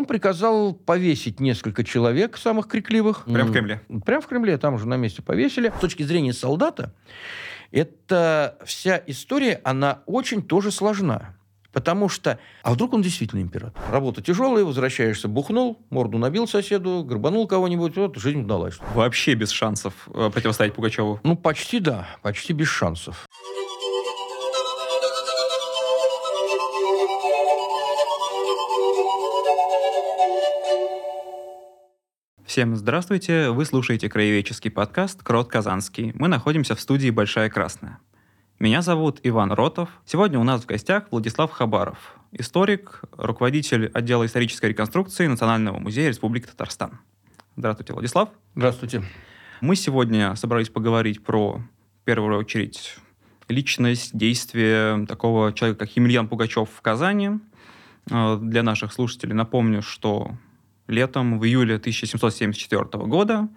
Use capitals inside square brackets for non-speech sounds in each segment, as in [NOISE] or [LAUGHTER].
он приказал повесить несколько человек, самых крикливых. Прям в Кремле? Прям в Кремле, там уже на месте повесили. С точки зрения солдата, эта вся история, она очень тоже сложна. Потому что, а вдруг он действительно император? Работа тяжелая, возвращаешься, бухнул, морду набил соседу, грабанул кого-нибудь, вот жизнь удалась. Вообще без шансов э, противостоять Пугачеву? Ну, почти да, почти без шансов. Всем здравствуйте! Вы слушаете краеведческий подкаст «Крот Казанский». Мы находимся в студии «Большая Красная». Меня зовут Иван Ротов. Сегодня у нас в гостях Владислав Хабаров, историк, руководитель отдела исторической реконструкции Национального музея Республики Татарстан. Здравствуйте, Владислав. Здравствуйте. Мы сегодня собрались поговорить про, в первую очередь, личность, действие такого человека, как Емельян Пугачев в Казани. Э, для наших слушателей напомню, что летом, в июле 1774 года,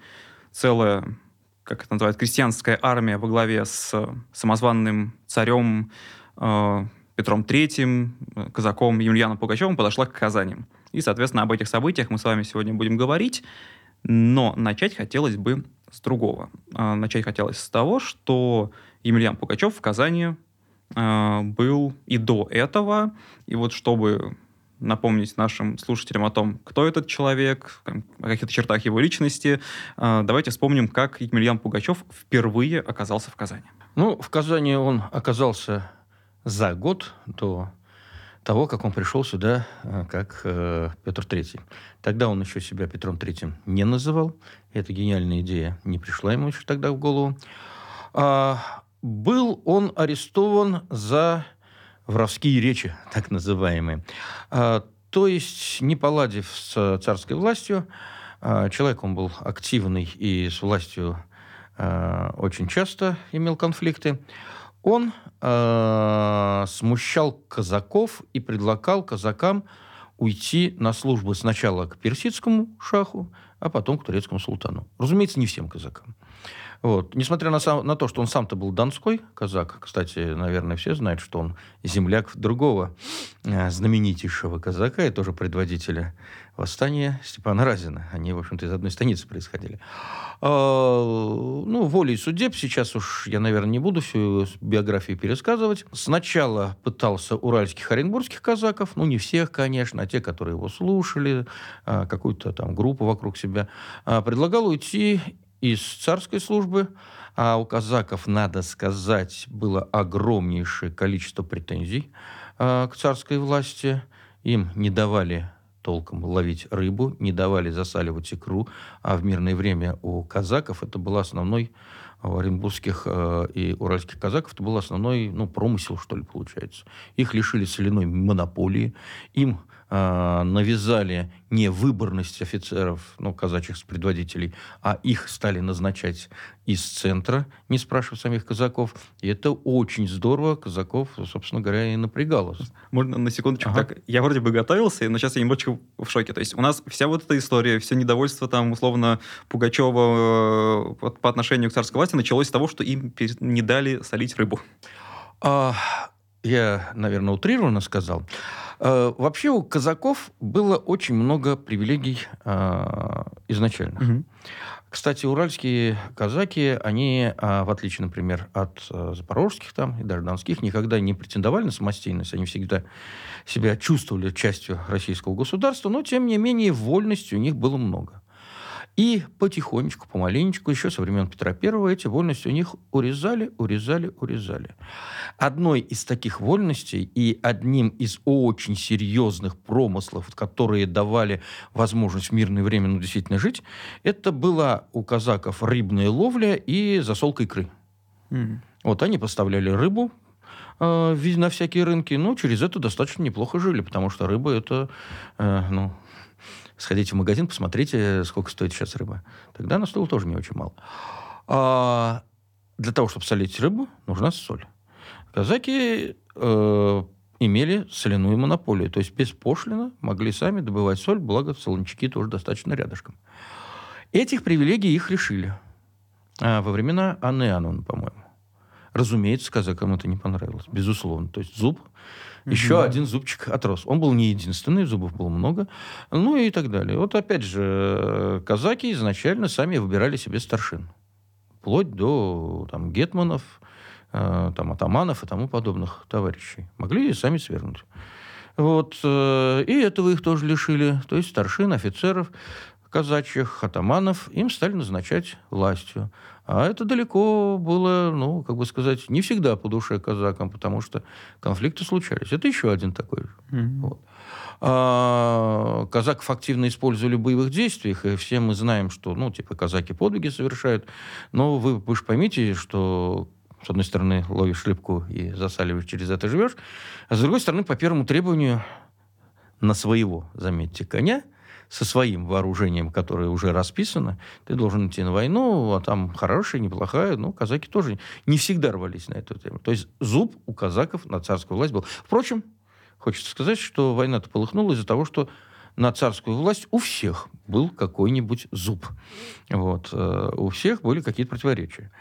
целая как это называют, крестьянская армия во главе с самозванным царем э, Петром III, казаком Емельяном Пугачевым подошла к Казани. И, соответственно, об этих событиях мы с вами сегодня будем говорить. Но начать хотелось бы с другого. Э, начать хотелось с того, что Емельян Пугачев в Казани э, был и до этого. И вот чтобы напомнить нашим слушателям о том, кто этот человек, о каких-то чертах его личности, а, давайте вспомним, как Емельян Пугачев впервые оказался в Казани. Ну, в Казани он оказался за год до того, как он пришел сюда а, как э, Петр III. Тогда он еще себя Петром III не называл. Эта гениальная идея не пришла ему еще тогда в голову. А, был он арестован за воровские речи, [LAUGHS] так называемые. А, то есть, не поладив с царской властью, а, человек он был активный и с властью а, очень часто имел конфликты, он смущал казаков и предлагал казакам уйти на службу сначала к персидскому шаху, а потом к турецкому султану. Разумеется, не всем казакам. Вот. Несмотря на, сам, на то, что он сам-то был донской казак, кстати, наверное, все знают, что он земляк другого э, знаменитейшего казака и тоже предводителя восстания Степана Разина. Они, в общем-то, из одной станицы происходили. А, ну, волей судеб, сейчас уж я, наверное, не буду всю биографию пересказывать. Сначала пытался уральских оренбургских казаков, ну, не всех, конечно, а те, которые его слушали, а, какую-то там группу вокруг себя, а, предлагал уйти из царской службы, а у казаков, надо сказать, было огромнейшее количество претензий э, к царской власти. Им не давали толком ловить рыбу, не давали засаливать икру, а в мирное время у казаков это был основной у оренбургских э, и уральских казаков это был основной ну, промысел, что ли, получается. Их лишили соляной монополии, им э, навязали не выборность офицеров, ну, казачьих предводителей, а их стали назначать из центра, не спрашивая самих казаков. И это очень здорово казаков, собственно говоря, и напрягало. Можно на секундочку? Ага. Так, я вроде бы готовился, но сейчас я немножечко в шоке. То есть у нас вся вот эта история, все недовольство там, условно, Пугачева э, по отношению к царской власти началось с того, что им не дали солить рыбу. А, я, наверное, утрированно сказал. Э, вообще у казаков было очень много привилегий э, изначально. Угу. Кстати, уральские казаки, они, э, в отличие, например, от запорожских там и даже донских, никогда не претендовали на самостоятельность. Они всегда себя чувствовали частью российского государства, но, тем не менее, вольности у них было много. И потихонечку, помаленечку, еще со времен Петра I эти вольности у них урезали, урезали, урезали. Одной из таких вольностей и одним из очень серьезных промыслов, которые давали возможность в мирное время ну, действительно жить, это была у казаков рыбная ловля и засолка икры. Mm. Вот они поставляли рыбу, э, на всякие рынки, но через это достаточно неплохо жили, потому что рыба это, э, ну, Сходите в магазин, посмотрите, сколько стоит сейчас рыба. Тогда она стоила тоже не очень мало. А для того, чтобы солить рыбу, нужна соль. Казаки э, имели соляную монополию, то есть беспошлино могли сами добывать соль, благо солончаки тоже достаточно рядышком. Этих привилегий их решили а, во времена Анны Иоанновны, по-моему. Разумеется, казакам это не понравилось, безусловно. То есть зуб еще угу. один зубчик отрос. Он был не единственный, зубов было много. Ну и так далее. Вот опять же, казаки изначально сами выбирали себе старшин. Вплоть до там, гетманов, э, там, атаманов и тому подобных товарищей. Могли и сами свергнуть. Вот. Э, и этого их тоже лишили. То есть старшин, офицеров казачьих, атаманов, им стали назначать властью. А это далеко было, ну, как бы сказать, не всегда по душе казакам, потому что конфликты случались. Это еще один такой. Mm-hmm. Вот. А, казаков активно использовали в боевых действиях, и все мы знаем, что, ну, типа, казаки подвиги совершают. Но вы, вы же поймите, что с одной стороны, ловишь шлепку и засаливаешь, через это живешь, а с другой стороны, по первому требованию на своего, заметьте, коня со своим вооружением, которое уже расписано, ты должен идти на войну, а там хорошая, неплохая. Ну, казаки тоже не всегда рвались на эту тему. То есть зуб у казаков на царскую власть был. Впрочем, хочется сказать, что война-то полыхнула из-за того, что на царскую власть у всех был какой-нибудь зуб. Вот. Э, у всех были какие-то противоречия.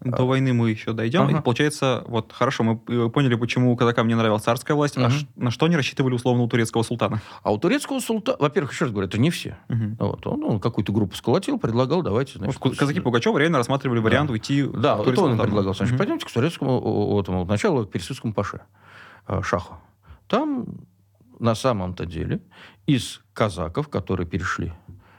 До войны мы еще дойдем. Ага. И получается, вот хорошо, мы э, поняли, почему казакам не нравилась царская власть. Угу. А ш, на что они рассчитывали условно у турецкого султана? А у турецкого султана, во-первых, еще раз говорю, это не все. Угу. Вот, он, он какую-то группу сколотил, предлагал, давайте. Значит, вот, казаки Пугачева реально рассматривали вариант да. уйти Да, это он предлагал. Значит, угу. пойдемте к турецкому, вот, вот, началу к персидскому паше, э, шаху. Там на самом-то деле из казаков, которые перешли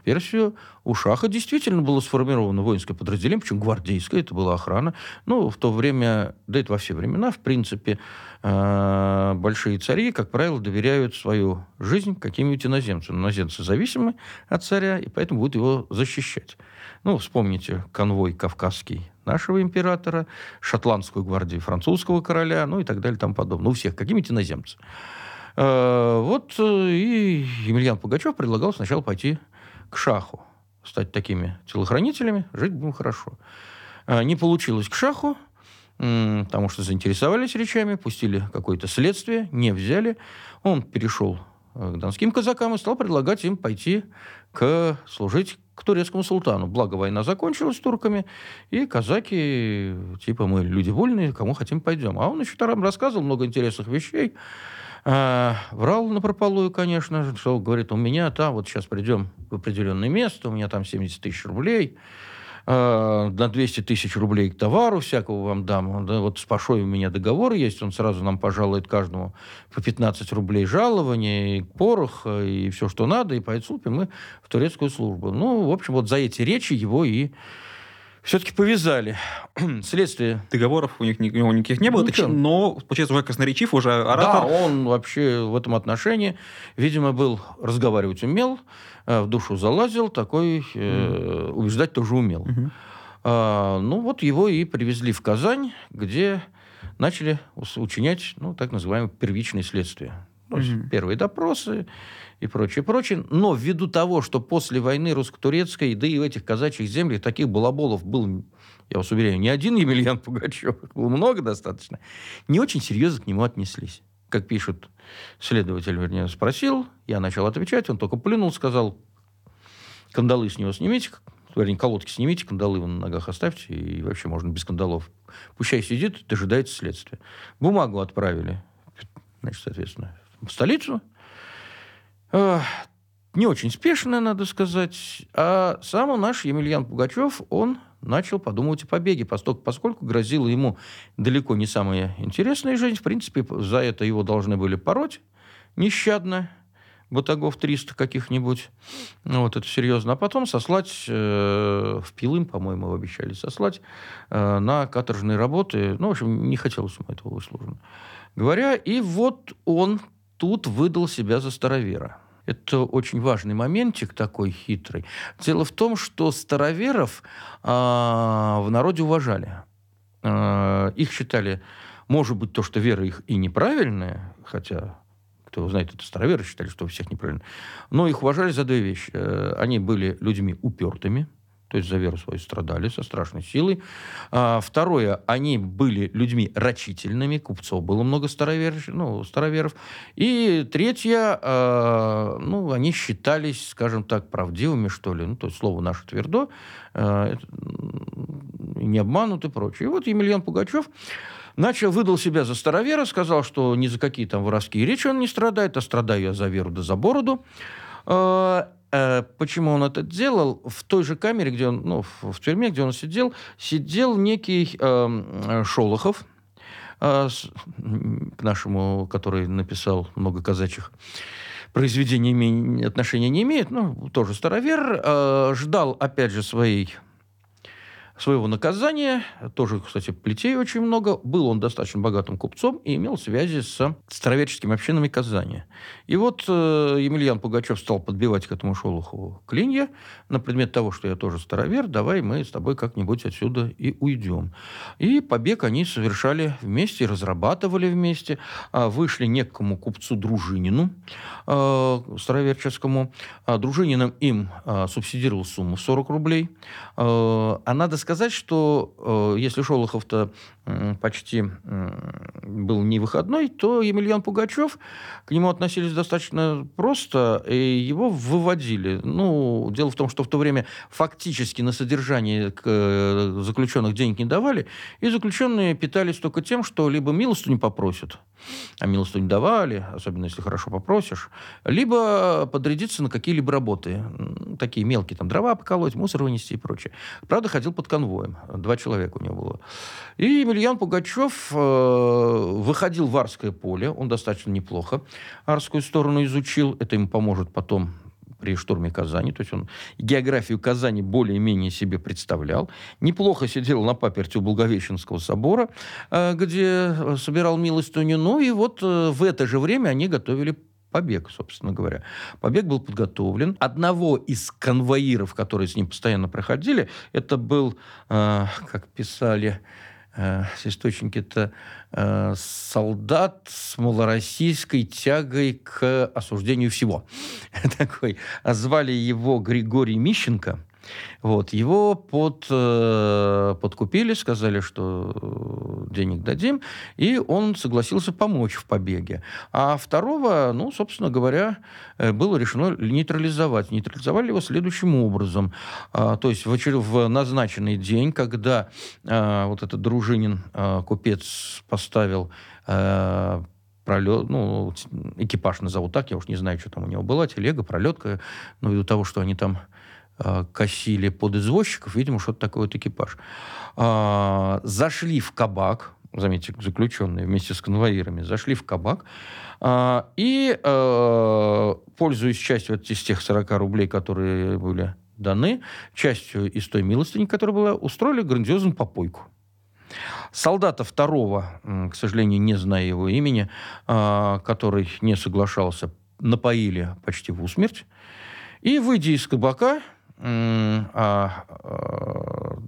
Персию, у Шаха действительно было сформировано воинское подразделение, причем гвардейское, это была охрана. Ну, в то время, да это во все времена, в принципе, э, большие цари, как правило, доверяют свою жизнь каким-нибудь иноземцам. Иноземцы зависимы от царя, и поэтому будут его защищать. Ну, вспомните конвой кавказский нашего императора, шотландскую гвардию французского короля, ну и так далее, тому подобное. Ну, у всех какие-нибудь иноземцы. Э, вот э, и Емельян Пугачев предлагал сначала пойти к шаху, стать такими телохранителями, жить будем хорошо. А, не получилось к шаху, потому что заинтересовались речами, пустили какое-то следствие, не взяли. Он перешел э, к донским казакам и стал предлагать им пойти к, служить к турецкому султану. Благо война закончилась с турками, и казаки, типа мы люди вольные, кому хотим пойдем. А он еще там рассказывал много интересных вещей. А, врал на прополую, конечно, что говорит, у меня там, вот сейчас придем в определенное место, у меня там 70 тысяч рублей, а, на 200 тысяч рублей к товару всякого вам дам. Да, вот с Пашой у меня договор есть, он сразу нам пожалует каждому по 15 рублей жалования, и порох, и все, что надо, и поэтому мы в турецкую службу. Ну, в общем, вот за эти речи его и все-таки повязали. [CLEARS THROAT] Следствие. Договоров у них, у него никаких не было, ну, но, получается, уже красноречив, уже оратор. Да, он вообще в этом отношении, видимо, был, разговаривать умел, э, в душу залазил, такой э, убеждать тоже умел. Mm-hmm. А, ну, вот его и привезли в Казань, где начали учинять, ну, так называемое первичное следствие. То есть mm-hmm. первые допросы, и прочее, прочее. Но ввиду того, что после войны русско-турецкой, да и в этих казачьих землях таких балаболов был, я вас уверяю, не один Емельян Пугачев, было много достаточно, не очень серьезно к нему отнеслись. Как пишут, следователь, вернее, спросил, я начал отвечать, он только плюнул, сказал, кандалы с него снимите, вернее, колодки снимите, кандалы на ногах оставьте, и вообще можно без кандалов. Пущай сидит, дожидается следствия. Бумагу отправили, значит, соответственно, в столицу, не очень спешно, надо сказать. А сам наш Емельян Пугачев, он начал подумывать о побеге, поскольку, поскольку грозила ему далеко не самая интересная жизнь. В принципе, за это его должны были пороть нещадно, батагов 300 каких-нибудь. Вот это серьезно. А потом сослать э, в Пилым, по-моему, обещали сослать э, на каторжные работы. Ну, в общем, не хотелось ему этого услужно говоря. И вот он тут выдал себя за старовера. Это очень важный моментик такой хитрый. Дело в том, что староверов э, в народе уважали. Э, их считали, может быть, то, что вера их и неправильная, хотя кто знает, это староверы считали, что у всех неправильно. Но их уважали за две вещи. Э, они были людьми упертыми, то есть за веру свою страдали со страшной силой. А, второе, они были людьми рачительными, купцов было много староверов. Ну, староверов. И третье, а, ну, они считались, скажем так, правдивыми, что ли. Ну, то есть слово наше твердо. А, не обманут и прочее. И вот Емельян Пугачев начал, выдал себя за старовера, сказал, что ни за какие там воровские речи он не страдает, а страдаю я за веру да за бороду. А, почему он это делал? В той же камере, где он, ну, в тюрьме, где он сидел, сидел некий э, Шолохов, э, к нашему, который написал много казачьих произведений, отношения не имеет, ну, тоже старовер, э, ждал, опять же, своей своего наказания. Тоже, кстати, плетей очень много. Был он достаточно богатым купцом и имел связи с староверческими общинами Казани. И вот э, Емельян Пугачев стал подбивать к этому Шолохову клинья на предмет того, что я тоже старовер, давай мы с тобой как-нибудь отсюда и уйдем. И побег они совершали вместе, разрабатывали вместе. А вышли некому купцу Дружинину, э, староверческому. А Дружинин им э, субсидировал сумму в 40 рублей. Э, а надо сказать, сказать, что э, если Шолохов-то почти был не выходной, то Емельян Пугачев к нему относились достаточно просто, и его выводили. Ну, дело в том, что в то время фактически на содержание э, заключенных денег не давали, и заключенные питались только тем, что либо милосту не попросят, а милосту не давали, особенно если хорошо попросишь, либо подрядиться на какие-либо работы, такие мелкие, там, дрова поколоть, мусор вынести и прочее. Правда, ходил под конвоем. Два человека у него было. И Емельян Пугачев э, выходил в Арское поле. Он достаточно неплохо Арскую сторону изучил. Это ему поможет потом при штурме Казани. То есть он географию Казани более-менее себе представлял. Неплохо сидел на паперте у Благовещенского собора, э, где собирал милостыню. Ну и вот э, в это же время они готовили побег, собственно говоря. Побег был подготовлен. Одного из конвоиров, которые с ним постоянно проходили, это был, как писали э, источники-то, э, солдат с малороссийской тягой к осуждению всего. [LAUGHS] Такой. А звали его Григорий Мищенко. Вот, его под, э, подкупили, сказали, что э, денег дадим, и он согласился помочь в побеге. А второго, ну, собственно говоря, э, было решено нейтрализовать. Нейтрализовали его следующим образом. А, то есть в, в назначенный день, когда а, вот этот дружинин, а, купец, поставил пролет, ну, экипаж назову так, я уж не знаю, что там у него была, телега, пролетка, но ввиду того, что они там косили под извозчиков, видимо, что-то такое вот экипаж. А, зашли в кабак, заметьте, заключенные вместе с конвоирами, зашли в кабак, а, и, э, пользуясь частью вот из тех 40 рублей, которые были даны, частью из той милостыни, которая была, устроили грандиозную попойку. Солдата второго, к сожалению, не знаю его имени, а, который не соглашался, напоили почти в усмерть. И, выйдя из кабака,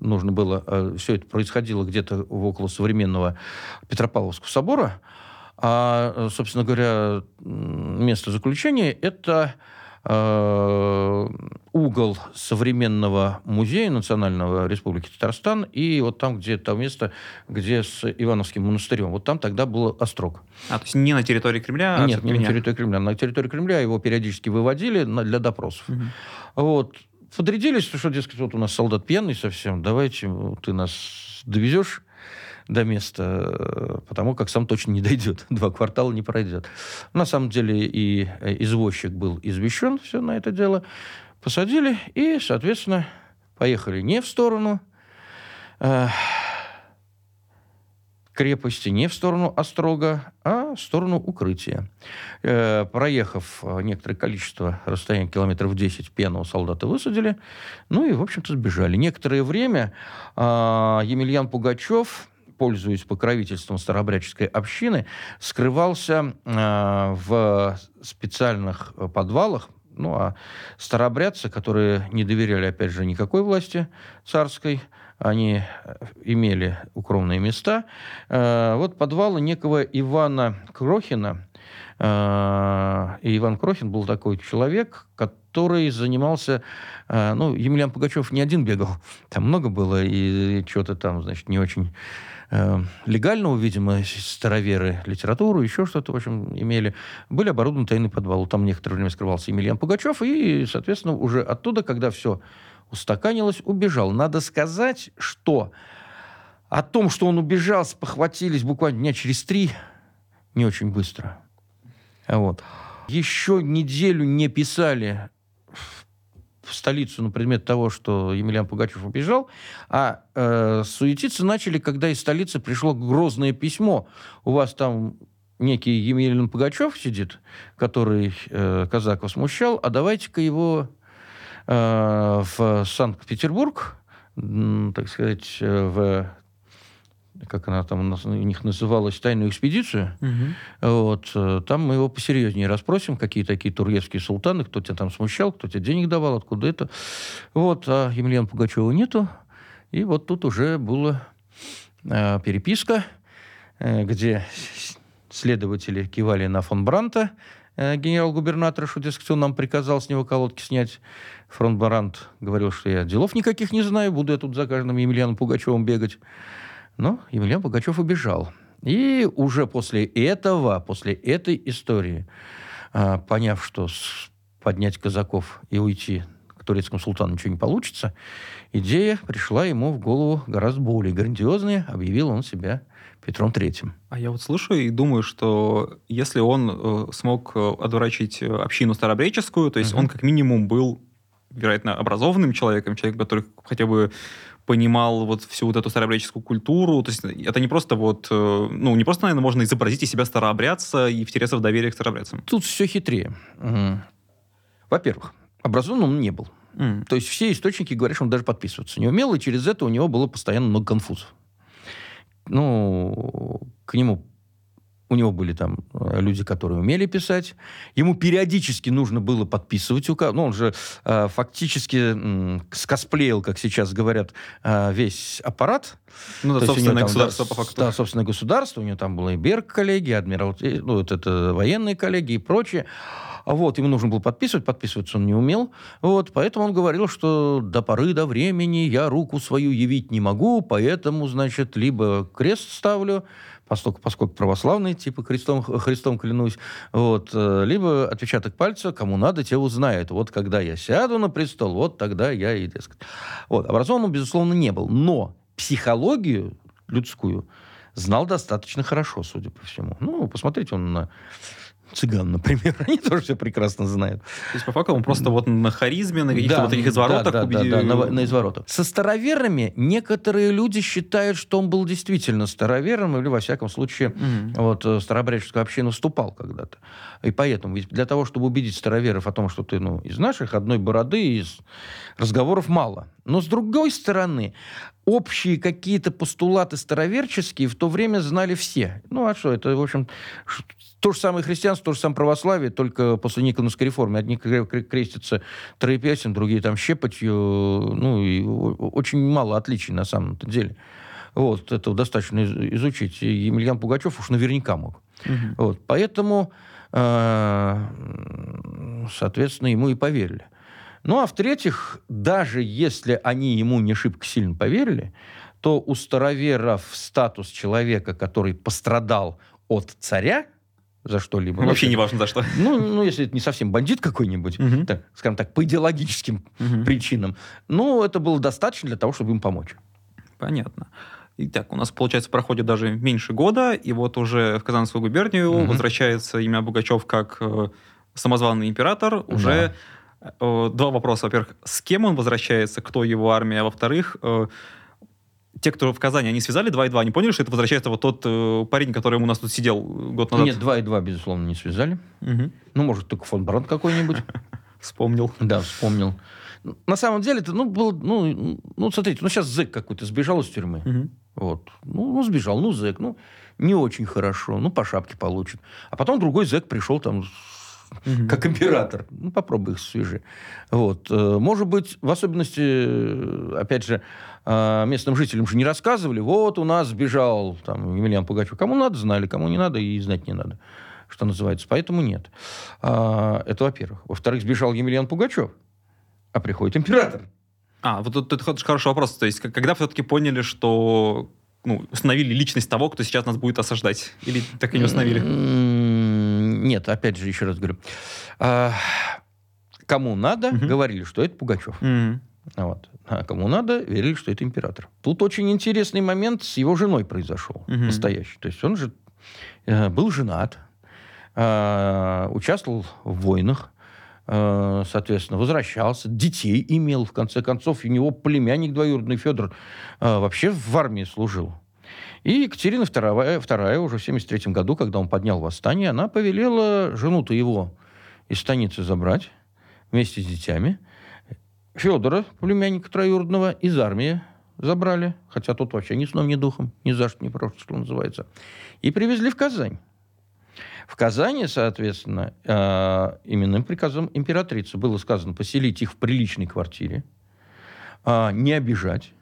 нужно было, а, все это происходило где-то около современного Петропавловского собора, а, собственно говоря, место заключения – это а, угол современного музея Национального Республики Татарстан и вот там, где то место, где с Ивановским монастырем. Вот там тогда был острог. А, то есть не на территории Кремля? А Нет, не на территории Кремля. На территории Кремля его периодически выводили для допросов. Угу. Вот подрядились, что, дескать, вот у нас солдат пьяный совсем, давайте ты нас довезешь до места, потому как сам точно не дойдет, [LAUGHS] два квартала не пройдет. На самом деле и извозчик был извещен все на это дело, посадили и, соответственно, поехали не в сторону э, крепости не в сторону Острога, а в сторону укрытия. Э, проехав э, некоторое количество расстояния километров 10, пьяного солдата высадили, ну и, в общем-то, сбежали. Некоторое время э, Емельян Пугачев пользуясь покровительством старообрядческой общины, скрывался э, в специальных подвалах, ну, а старообрядцы, которые не доверяли, опять же, никакой власти царской, они э, имели укромные места. Э, вот подвалы некого Ивана Крохина. Э, и Иван Крохин был такой человек, который занимался... Ну, Емельян Пугачев не один бегал. [LAUGHS] Там много было, и что-то там, значит, не очень легального, видимо, староверы литературу, еще что-то, в общем, имели. Были оборудованы тайный подвал. Там некоторое время скрывался Емельян Пугачев, и, соответственно, уже оттуда, когда все устаканилось, убежал. Надо сказать, что О том, что он убежал, спохватились буквально дня через три, не очень быстро. Вот. Еще неделю не писали в столицу на предмет того, что Емельян Пугачев убежал, а э, суетиться начали, когда из столицы пришло грозное письмо. У вас там некий Емельян Пугачев сидит, который э, казаков смущал, а давайте-ка его э, в Санкт-Петербург, так сказать, э, в как она там у них называлась, тайную экспедицию. Угу. Вот, э, там мы его посерьезнее расспросим, какие такие турецкие султаны, кто тебя там смущал, кто тебе денег давал, откуда это. Вот, а Емельяна Пугачева нету. И вот тут уже была э, переписка, э, где следователи кивали на фон Бранта, э, дескать, он нам приказал с него колодки снять. Фон Брант говорил, что я делов никаких не знаю, буду я тут за каждым Емельяном Пугачевым бегать. Но Емельян Пугачев убежал. И уже после этого, после этой истории, а, поняв, что поднять казаков и уйти к турецкому султану ничего не получится, идея пришла ему в голову гораздо более грандиозная. Объявил он себя Петром Третьим. А я вот слышу и думаю, что если он э, смог э, отворачивать общину старообреческую, то есть угу. он как минимум был, вероятно, образованным человеком, человек, который хотя бы понимал вот всю вот эту старообрядческую культуру. То есть это не просто вот, э, ну, не просто, наверное, можно изобразить из себя старообрядца и втереться в доверие к старообрядцам. Тут все хитрее. Угу. Во-первых, образован он не был. Mm. То есть все источники говорят, что он даже подписываться не умел, и через это у него было постоянно много конфузов. Ну, к нему у него были там э, люди, которые умели писать. Ему периодически нужно было подписывать указ. Ну, он же э, фактически э, скосплеил, как сейчас говорят, э, весь аппарат. Ну, да, собственное государство, по факту. Да, собственное государство. У него там было и Берг коллеги, адмирал, ну, вот это военные коллеги и прочее. Вот, ему нужно было подписывать, подписываться он не умел. Вот, поэтому он говорил, что до поры до времени я руку свою явить не могу, поэтому, значит, либо крест ставлю, поскольку, поскольку православный, типа Христом, Христом клянусь, вот, э, либо отпечаток пальца, кому надо, те узнают. Вот когда я сяду на престол, вот тогда я и, так сказать. Вот, образованным, безусловно, не был. Но психологию людскую знал достаточно хорошо, судя по всему. Ну, посмотрите он на цыган, например, [LAUGHS] они тоже все прекрасно знают. То есть, по факту, он просто вот на харизме, на каких-то да, вот таких изворотах да, убедил... Да, да, на, на изворотах. Со староверами некоторые люди считают, что он был действительно старовером, или, во всяком случае, mm-hmm. вот, э, старобрядческую общину вступал когда-то. И поэтому, ведь для того, чтобы убедить староверов о том, что ты, ну, из наших, одной бороды, из разговоров мало. Но, с другой стороны, общие какие-то постулаты староверческие в то время знали все. Ну, а что, это, в общем, то же самое христианство, то же самое православие, только после Никоновской реформы. Одни крестятся троепясен, другие там щепотью. Ну, и очень мало отличий на самом деле. Вот, это достаточно изучить. И Емельян Пугачев уж наверняка мог. Угу. Вот, поэтому, э, соответственно, ему и поверили. Ну, а в-третьих, даже если они ему не шибко сильно поверили, то у староверов статус человека, который пострадал от царя, за что-либо. Вообще не важно за что. Ну, ну, если это не совсем бандит какой-нибудь, угу. так, скажем так, по идеологическим угу. причинам, ну, это было достаточно для того, чтобы им помочь. Понятно. Итак, у нас, получается, проходит даже меньше года, и вот уже в Казанскую губернию угу. возвращается имя Бугачев как э, самозваный император. Уже да. Э, два вопроса. Во-первых, с кем он возвращается, кто его армия, а во-вторых, э, те, кто в Казани, они связали 2 и 2, они поняли, что это возвращается вот тот э, парень, который у нас тут сидел год назад? Нет, 2 и 2, безусловно, не связали. Угу. Ну, может, только фон Бранд какой-нибудь. [LAUGHS] Вспомнил. Да, вспомнил. На самом деле, это, ну, был, ну, ну, смотрите, ну, сейчас зэк какой-то сбежал из тюрьмы. Угу. Вот. Ну, ну, сбежал, ну, зэк, ну, не очень хорошо, ну, по шапке получит. А потом другой зэк пришел там угу. как император. Ну, попробуй их свяжи. Вот. Э, может быть, в особенности, э, опять же, э, местным жителям же не рассказывали, вот у нас сбежал там Емельян Пугачев. Кому надо, знали, кому не надо, и знать не надо, что называется. Поэтому нет. Это во-первых. Во-вторых, сбежал Емельян Пугачев, а приходит император. А, вот это, это хороший вопрос. То есть, когда все-таки поняли, что ну, установили личность того, кто сейчас нас будет осаждать? Или так и не установили? Нет, опять же, еще раз говорю. А, кому надо, угу. говорили, что это Пугачев. Угу. Вот. А кому надо, верили, что это император. Тут очень интересный момент с его женой произошел, угу. настоящий. То есть он же э, был женат, э, участвовал в войнах, э, соответственно, возвращался, детей имел, в конце концов, у него племянник двоюродный Федор э, вообще в армии служил. И Екатерина II, II уже в 1973 году, когда он поднял восстание, она повелела жену-то его из станицы забрать вместе с детьми. Федора, племянника троюродного, из армии забрали, хотя тот вообще ни сном, ни духом, ни за что, ни просто, что называется, и привезли в Казань. В Казани, соответственно, э, именным приказом императрицы было сказано поселить их в приличной квартире, э, не обижать,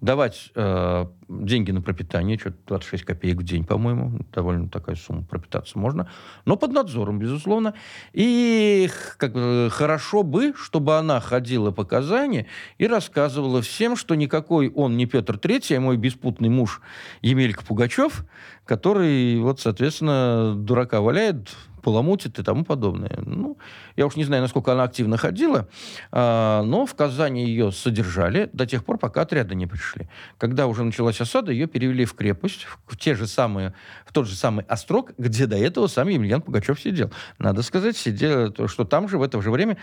давать э, деньги на пропитание, что-то 26 копеек в день, по-моему, довольно такая сумма, пропитаться можно, но под надзором, безусловно. И как, хорошо бы, чтобы она ходила по Казани и рассказывала всем, что никакой он не Петр III, а мой беспутный муж Емелька Пугачев, который, вот, соответственно, дурака валяет, поломутит и тому подобное. Ну, я уж не знаю, насколько она активно ходила, а, но в Казани ее содержали до тех пор, пока отряды не пришли. Когда уже началась осада, ее перевели в крепость, в, те же самые, в тот же самый острог, где до этого сам Емельян Пугачев сидел. Надо сказать, сидел, что там же в это же время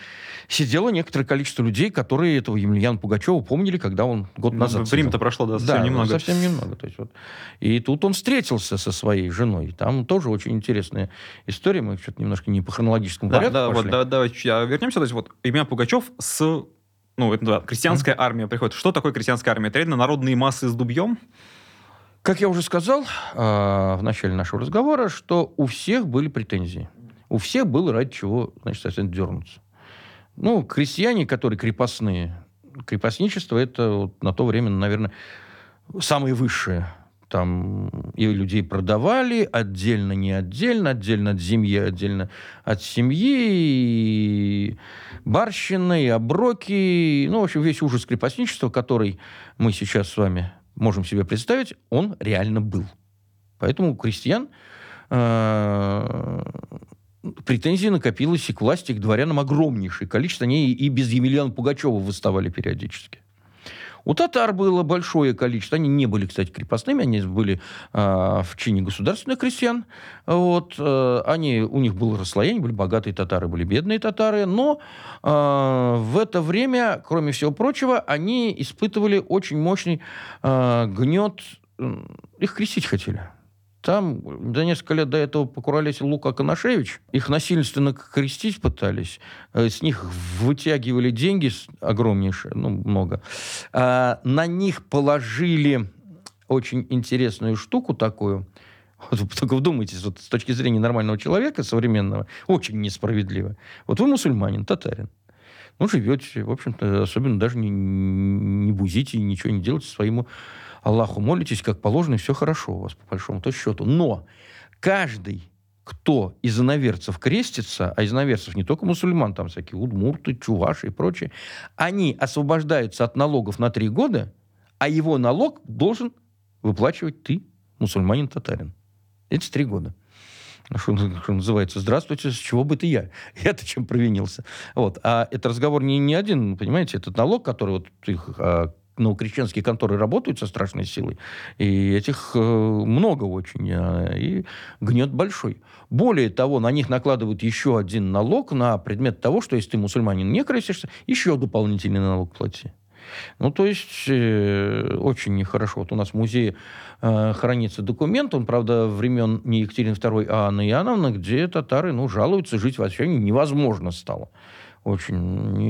сидело некоторое количество людей, которые этого Емельяна Пугачева помнили, когда он год ну, назад Время-то прошло да, совсем да, немного. совсем немного. То есть, вот. И тут он встретился со своей женой. Там тоже очень интересная история. Мы что-то немножко не по хронологическому да, порядку да, пошли. Вот, да, давай а вернемся. То есть вот имя Пугачев с... Ну, это да, крестьянская mm-hmm. армия приходит. Что такое крестьянская армия? Это реально народные массы с дубьем? Как я уже сказал э, в начале нашего разговора, что у всех были претензии. У всех было ради чего, значит, совсем дернуться. Ну, крестьяне, которые крепостные, крепостничество это вот на то время, наверное, самое высшее там и людей продавали отдельно, не отдельно, отдельно от семьи, отдельно от семьи, и барщины, и оброки, ну, в общем, весь ужас крепостничества, который мы сейчас с вами можем себе представить, он реально был. Поэтому у крестьян э, претензий накопилось и к власти, и к дворянам огромнейшее количество. Они и без Емельяна Пугачева выставали периодически. У татар было большое количество. Они не были, кстати, крепостными, они были э, в чине государственных крестьян. Вот, э, они, у них было расслоение, были богатые татары, были бедные татары. Но э, в это время, кроме всего прочего, они испытывали очень мощный э, гнет. Их крестить хотели. Там за несколько лет до этого покуролесил Лука Коношевич. Их насильственно крестить пытались. Э, с них вытягивали деньги огромнейшие, ну, много. А на них положили очень интересную штуку такую. Вот только вдумайтесь, вот с точки зрения нормального человека, современного, очень несправедливо. Вот вы мусульманин, татарин. Ну, живете, в общем-то, особенно даже не, не бузите, ничего не делайте своему Аллаху молитесь, как положено, и все хорошо у вас, по большому-то счету. Но каждый кто из иноверцев крестится, а из иноверцев не только мусульман, там всякие удмурты, чуваши и прочее, они освобождаются от налогов на три года, а его налог должен выплачивать ты, мусульманин-татарин. Эти три года. Что, что называется, здравствуйте, с чего бы ты я? [LAUGHS] Я-то чем провинился? Вот. А это разговор не, не один, понимаете, этот налог, который вот их а, ну, крещенские конторы работают со страшной силой, и этих э, много очень, э, и гнет большой. Более того, на них накладывают еще один налог на предмет того, что если ты мусульманин не крестишься, еще дополнительный налог плати. Ну, то есть, э, очень нехорошо. Вот у нас в музее э, хранится документ, он, правда, времен не Екатерины II, а Анны Иоанновны, где татары, ну, жалуются, жить вообще невозможно стало очень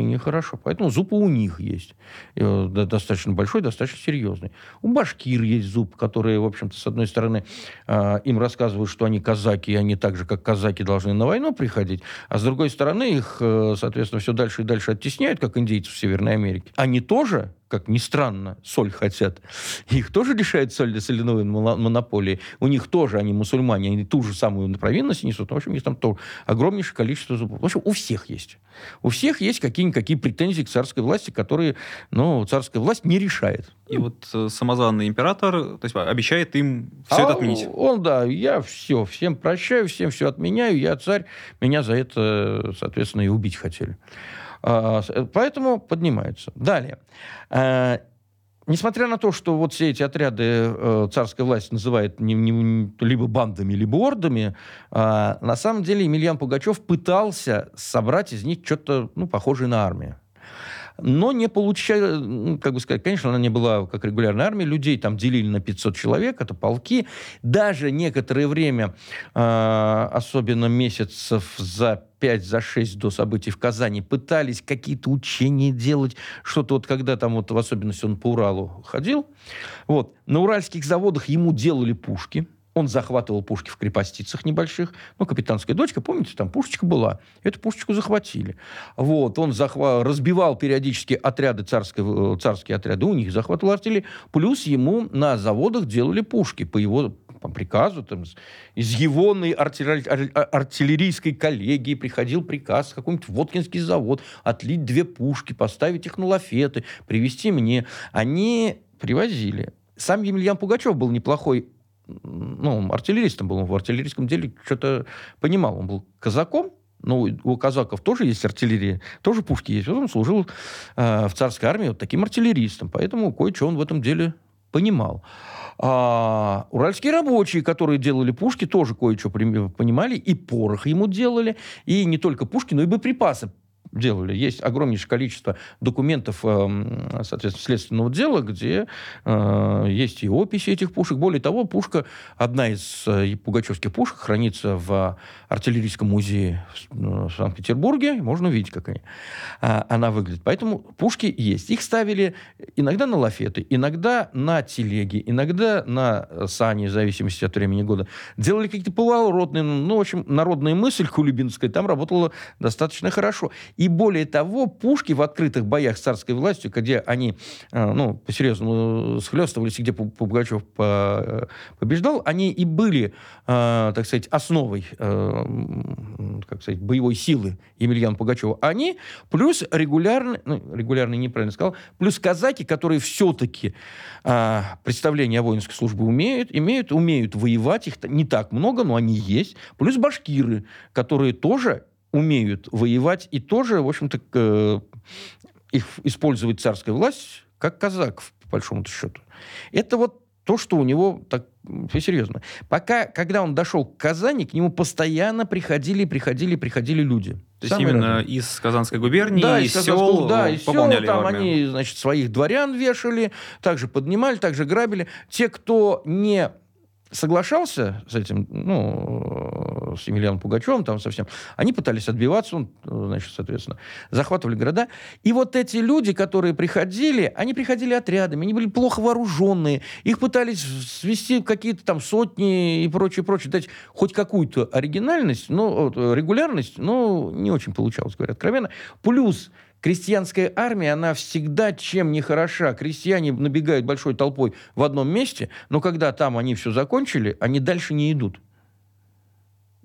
нехорошо. Не Поэтому зуб у них есть. Э, достаточно большой, достаточно серьезный. У башкир есть зуб, которые, в общем-то, с одной стороны, э, им рассказывают, что они казаки, и они так же, как казаки, должны на войну приходить, а с другой стороны, их, э, соответственно, все дальше и дальше оттесняют, как индейцев в Северной Америке. Они тоже как ни странно, соль хотят. Их тоже лишают соли соляной монополии. У них тоже, они мусульмане, они ту же самую провинность несут. В общем, у них там то огромнейшее количество зубов. В общем, у всех есть. У всех есть какие-никакие претензии к царской власти, которые, ну, царская власть не решает. И вот э, самозванный император, то есть обещает им все а это отменить. Он, да, я все, всем прощаю, всем все отменяю, я царь, меня за это, соответственно, и убить хотели. А, поэтому поднимаются. Далее. А, несмотря на то, что вот все эти отряды э, царская власть называет не, не, либо бандами, либо ордами, э, на самом деле Емельян Пугачев пытался собрать из них что-то ну, похожее на армию но не получая, ну, как бы сказать, конечно, она не была как регулярная армия, людей там делили на 500 человек, это полки. Даже некоторое время, э, особенно месяцев за 5, за 6 до событий в Казани, пытались какие-то учения делать, что-то вот когда там вот в особенности он по Уралу ходил. Вот. На уральских заводах ему делали пушки, он захватывал пушки в крепостицах небольших. Ну, капитанская дочка, помните, там пушечка была. Эту пушечку захватили. Вот, он захва... разбивал периодически отряды, царской... царские отряды, у них захватывал артиллерию. Плюс ему на заводах делали пушки по его по приказу, там, из его артиллери... артиллерийской коллегии приходил приказ какой-нибудь Воткинский завод отлить две пушки, поставить их на лафеты, привезти мне. Они привозили. Сам Емельян Пугачев был неплохой ну, артиллеристом был, он в артиллерийском деле что-то понимал. Он был казаком, ну, у казаков тоже есть артиллерия, тоже пушки есть. Он служил э, в царской армии вот таким артиллеристом, поэтому кое-что он в этом деле понимал. А, уральские рабочие, которые делали пушки, тоже кое-что понимали, и порох ему делали, и не только пушки, но и боеприпасы делали. Есть огромнейшее количество документов, эм, соответственно, следственного дела, где э, есть и описи этих пушек. Более того, пушка, одна из э, пугачевских пушек, хранится в артиллерийском музее в Санкт-Петербурге. Можно увидеть, как они, а, она выглядит. Поэтому пушки есть. Их ставили иногда на лафеты, иногда на телеги, иногда на сани, в зависимости от времени года. Делали какие-то поворотные, ну, в общем, народная мысль кулибинская там работала достаточно хорошо. Более того, пушки в открытых боях с царской властью, где они, э, ну, по-серьезному схлестывались, где Пугачев побеждал, они и были, э, так сказать, основой, э, как сказать, боевой силы Емельяна Пугачева. Они плюс регулярно, ну, регулярно неправильно сказал, плюс казаки, которые все-таки представление о воинской службе умеют, имеют, умеют воевать, их не так много, но они есть, плюс башкиры, которые тоже умеют воевать и тоже, в общем-то, э, их использовать царская власть как казак, по большому счету. Это вот то, что у него так все серьезно. Пока, когда он дошел к Казани, к нему постоянно приходили, приходили, приходили люди. То есть именно разные. из Казанской губернии, да, из, из сел, да, из сел, там они, значит, своих дворян вешали, также поднимали, также грабили. Те, кто не соглашался с этим, ну, с Емельяном Пугачевым там совсем, они пытались отбиваться, он, значит, соответственно, захватывали города. И вот эти люди, которые приходили, они приходили отрядами, они были плохо вооруженные, их пытались свести какие-то там сотни и прочее, прочее, дать хоть какую-то оригинальность, но регулярность, но не очень получалось, говорят откровенно. Плюс Крестьянская армия, она всегда чем не хороша. Крестьяне набегают большой толпой в одном месте, но когда там они все закончили, они дальше не идут.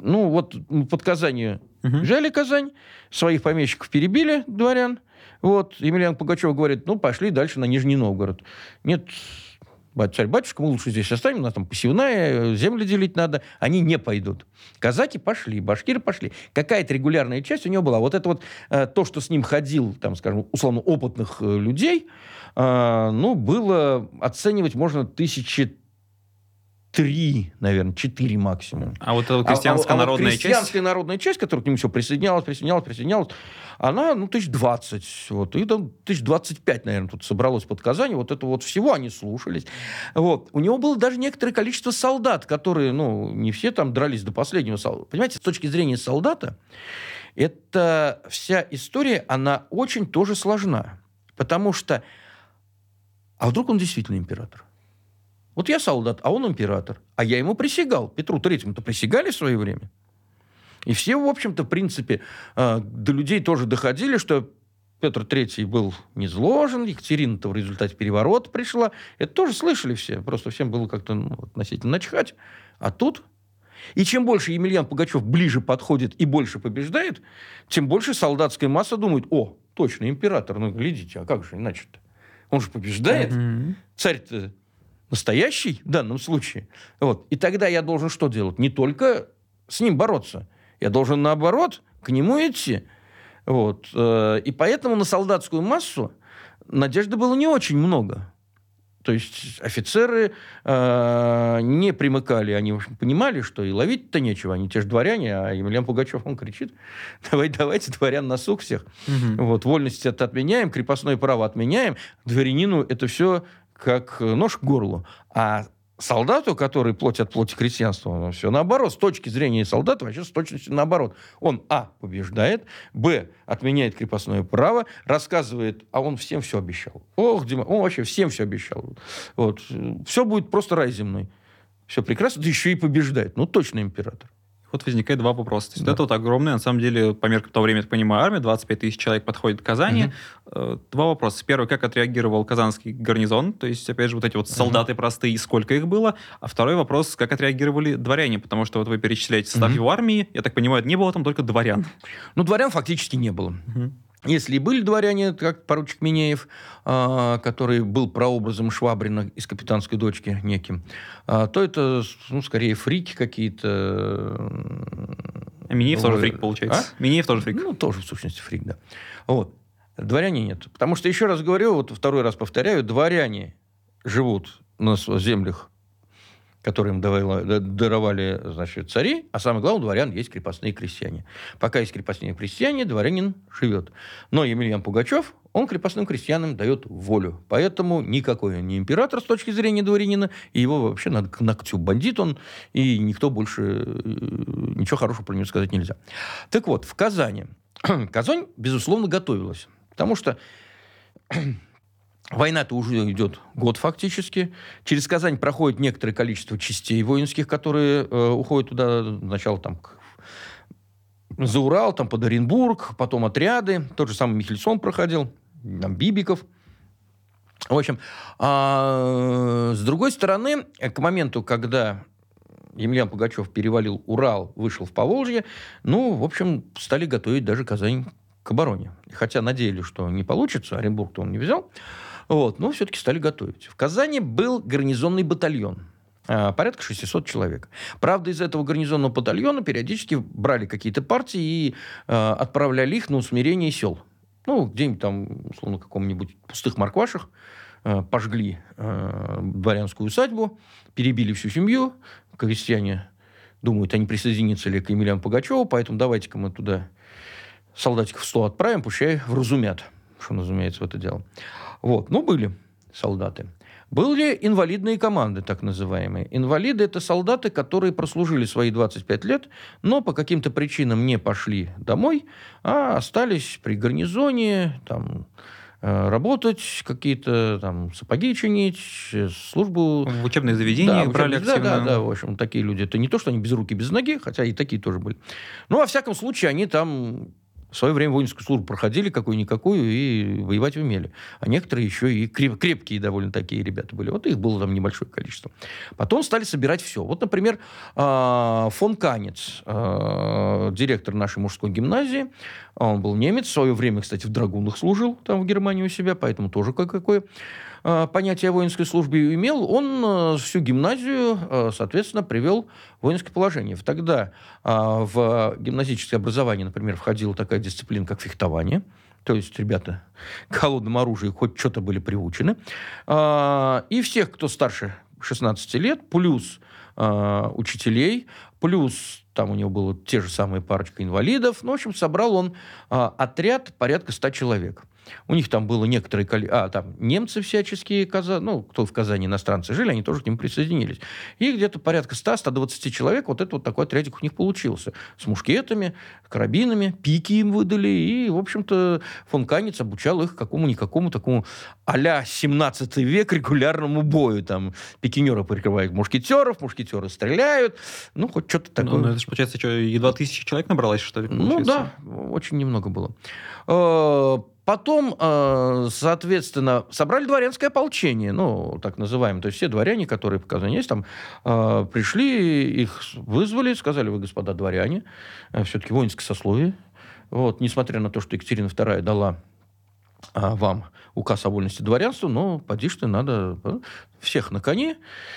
Ну, вот под Казанью угу. взяли Казань, своих помещиков перебили, дворян. Вот, Емельян Пугачев говорит, ну, пошли дальше на Нижний Новгород. Нет, царь-батюшка, мы лучше здесь оставим, у нас там посевная, земли делить надо. Они не пойдут. Казаки пошли, башкиры пошли. Какая-то регулярная часть у него была. Вот это вот э, то, что с ним ходил, там, скажем, условно, опытных э, людей, э, ну, было оценивать можно тысячи три, наверное, четыре максимум. А вот эта крестьянская а, народная а вот крестьянская часть? народная часть, которая к нему все присоединялась, присоединялась, присоединялась, она, ну, тысяч двадцать, вот, и там тысяч двадцать пять, наверное, тут собралось под Казани, вот это вот всего они слушались. Вот. У него было даже некоторое количество солдат, которые, ну, не все там дрались до последнего солдата. Понимаете, с точки зрения солдата, эта вся история, она очень тоже сложна. Потому что, а вдруг он действительно император? Вот я солдат, а он император. А я ему присягал. Петру Третьему-то присягали в свое время. И все, в общем-то, в принципе, э, до людей тоже доходили, что Петр Третий был низложен, Екатерина-то в результате переворота пришла. Это тоже слышали все. Просто всем было как-то ну, относительно начхать. А тут... И чем больше Емельян Пугачев ближе подходит и больше побеждает, тем больше солдатская масса думает, о, точно, император, ну, глядите, а как же иначе-то? Он же побеждает. Mm-hmm. Царь-то настоящий в данном случае. Вот. И тогда я должен что делать? Не только с ним бороться. Я должен, наоборот, к нему идти. Вот. Э, и поэтому на солдатскую массу надежды было не очень много. То есть офицеры э, не примыкали, они в общем, понимали, что и ловить-то нечего, они те же дворяне, а Емельян Пугачев, он кричит, [LAUGHS] давай, давайте, дворян на сук всех. Угу. Вот, вольность это отменяем, крепостное право отменяем, дворянину это все как нож к горлу. А солдату, который плоть от плоти крестьянства, все наоборот. С точки зрения солдата вообще с точностью наоборот. Он, а, побеждает, б, отменяет крепостное право, рассказывает, а он всем все обещал. Ох, Дима, он вообще всем все обещал. Вот. Все будет просто рай земной. Все прекрасно, да еще и побеждает. Ну, точно император. Вот возникает два вопроса. То есть да. это вот огромное, на самом деле, по меркам того времени, я понимаю, армия, 25 тысяч человек подходит к Казани. Угу. Два вопроса. Первый, как отреагировал казанский гарнизон? То есть, опять же, вот эти вот солдаты угу. простые, сколько их было? А второй вопрос, как отреагировали дворяне? Потому что вот вы перечисляете состав угу. его армии, я так понимаю, не было там только дворян. Ну, дворян фактически не было. Угу. Если и были дворяне, как поручик Минеев, э, который был прообразом Швабрина из «Капитанской дочки» неким, э, то это, ну, скорее, фрики какие-то. А Минеев тоже фрик, получается. А? Минеев тоже фрик. Ну, тоже, в сущности, фрик, да. Вот. Дворяне нет. Потому что, еще раз говорю, вот второй раз повторяю, дворяне живут на землях которые им давали, даровали значит, цари, а самое главное, у дворян есть крепостные крестьяне. Пока есть крепостные крестьяне, дворянин живет. Но Емельян Пугачев, он крепостным крестьянам дает волю. Поэтому никакой он не император с точки зрения дворянина, и его вообще надо к ногтю бандит он, и никто больше э, ничего хорошего про него сказать нельзя. Так вот, в Казани. [CLEARS THROAT] Казань, безусловно, готовилась. Потому что Война-то уже идет год фактически. Через Казань проходит некоторое количество частей воинских, которые э, уходят туда сначала там за Урал, там под Оренбург, потом отряды. Тот же самый Михельсон проходил, там Бибиков. В общем, а, с другой стороны, к моменту, когда Емельян Пугачев перевалил Урал, вышел в Поволжье, ну, в общем, стали готовить даже Казань к обороне. Хотя надеялись, что не получится, Оренбург-то он не взял. Вот, но все-таки стали готовить. В Казани был гарнизонный батальон а, порядка 600 человек. Правда, из этого гарнизонного батальона периодически брали какие-то партии и э, отправляли их на усмирение сел. Ну, где-нибудь там, условно, каком-нибудь пустых марквашах э, пожгли э, дворянскую усадьбу, перебили всю семью, крестьяне думают, они присоединятся ли к Емельяну Пугачеву, поэтому давайте-ка мы туда солдатиков 100 отправим, пущай вразумят, что, разумеется, в это дело. Вот. Ну, были солдаты. Были инвалидные команды, так называемые. Инвалиды – это солдаты, которые прослужили свои 25 лет, но по каким-то причинам не пошли домой, а остались при гарнизоне, там, э, работать, какие-то там сапоги чинить, службу... В учебные заведения да, брали активно. Да, да, да, в общем, такие люди. Это не то, что они без руки, без ноги, хотя и такие тоже были. Но, во всяком случае, они там в свое время воинскую службу проходили какую-никакую и воевать умели. А некоторые еще и креп- крепкие довольно такие ребята были. Вот их было там небольшое количество. Потом стали собирать все. Вот, например, а, фон Канец, а, директор нашей мужской гимназии, он был немец, в свое время, кстати, в Драгунах служил там в Германии у себя, поэтому тоже какое а, понятие о воинской службе имел, он а, всю гимназию, а, соответственно, привел в воинское положение. Тогда в гимназическое образование, например, входила такая дисциплина, как фехтование. То есть ребята [LAUGHS] к холодному оружию хоть что-то были приучены. И всех, кто старше 16 лет, плюс учителей, плюс там у него было те же самые парочка инвалидов. Ну, в общем, собрал он отряд порядка 100 человек. У них там было некоторые... А, там немцы всяческие, Каза... ну, кто в Казани иностранцы жили, они тоже к ним присоединились. И где-то порядка 100-120 человек, вот это вот такой отрядик у них получился. С мушкетами, карабинами, пики им выдали. И, в общем-то, фон Канец обучал их какому-никакому такому а-ля 17 век регулярному бою. Там пикинеры прикрывают мушкетеров, мушкетеры стреляют. Ну, хоть что-то ну, такое. Ну, это же, получается, что, едва тысячи человек набралось, что ли? Получается? Ну, да, очень немного было. Потом, э, соответственно, собрали дворянское ополчение, ну, так называемое. То есть все дворяне, которые показаны есть, там э, пришли, их вызвали, сказали, вы, господа дворяне, э, все-таки воинское сословие. Вот, несмотря на то, что Екатерина II дала а, вам указ о вольности дворянства, но поди что надо всех на коне,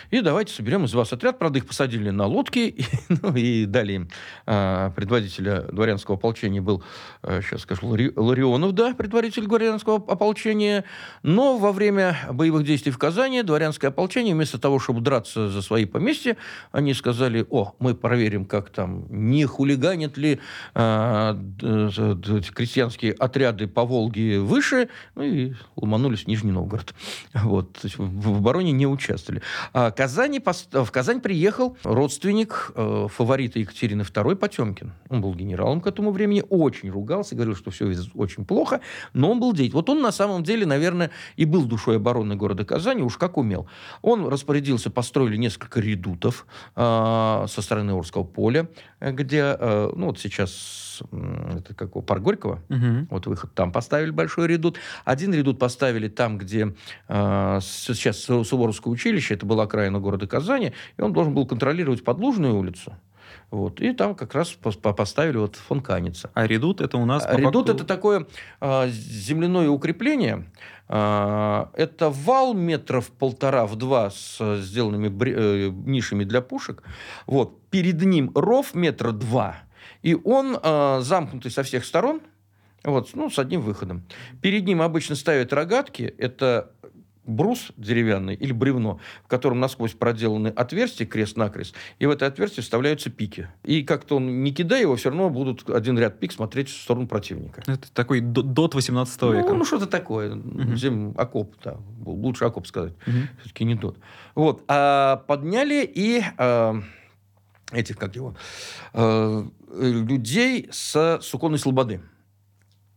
и давайте соберем из вас отряд. Правда, их посадили на лодки, и, [LAUGHS] ну, и дали им а, предводителя дворянского ополчения был, а, сейчас скажу, Лари, Ларионов, да, предводитель дворянского ополчения. Но во время боевых действий в Казани дворянское ополчение, вместо того, чтобы драться за свои поместья, они сказали, о, мы проверим, как там, не хулиганят ли а, крестьянские отряды по Волге выше, ну и ломанулись в Нижний Новгород. [LAUGHS] Вот, то есть в, обороне не участвовали. А Казани, в Казань приехал родственник э, фаворита Екатерины II Потемкин. Он был генералом к этому времени, очень ругался, говорил, что все очень плохо, но он был деятель. Вот он на самом деле, наверное, и был душой обороны города Казани, уж как умел. Он распорядился, построили несколько редутов э, со стороны Орского поля, где, э, ну вот сейчас это какого, парк Горького, угу. вот выход там поставили большой редут. Один редут поставили там, где э, сейчас Суворовское училище, это была окраина города Казани, и он должен был контролировать Подлужную улицу. Вот. И там как раз поставили вот фон Каница. А редут это у нас... По редут факту... это такое э, земляное укрепление. Э, это вал метров полтора в два с сделанными бри... э, нишами для пушек. Вот. Перед ним ров метра два. И он э, замкнутый со всех сторон. Вот, ну, с одним выходом. Перед ним обычно ставят рогатки. Это брус деревянный или бревно, в котором насквозь проделаны отверстия крест-накрест, и в это отверстие вставляются пики. И как-то он, не кидая его, все равно будут один ряд пик смотреть в сторону противника. Это такой дот 18 века. Ну, ну что-то такое. Угу. Зем, окоп, да. Лучше окоп сказать. Угу. Все-таки не тот. Вот. А подняли и... А, этих, как его, э, людей с суконной слободы.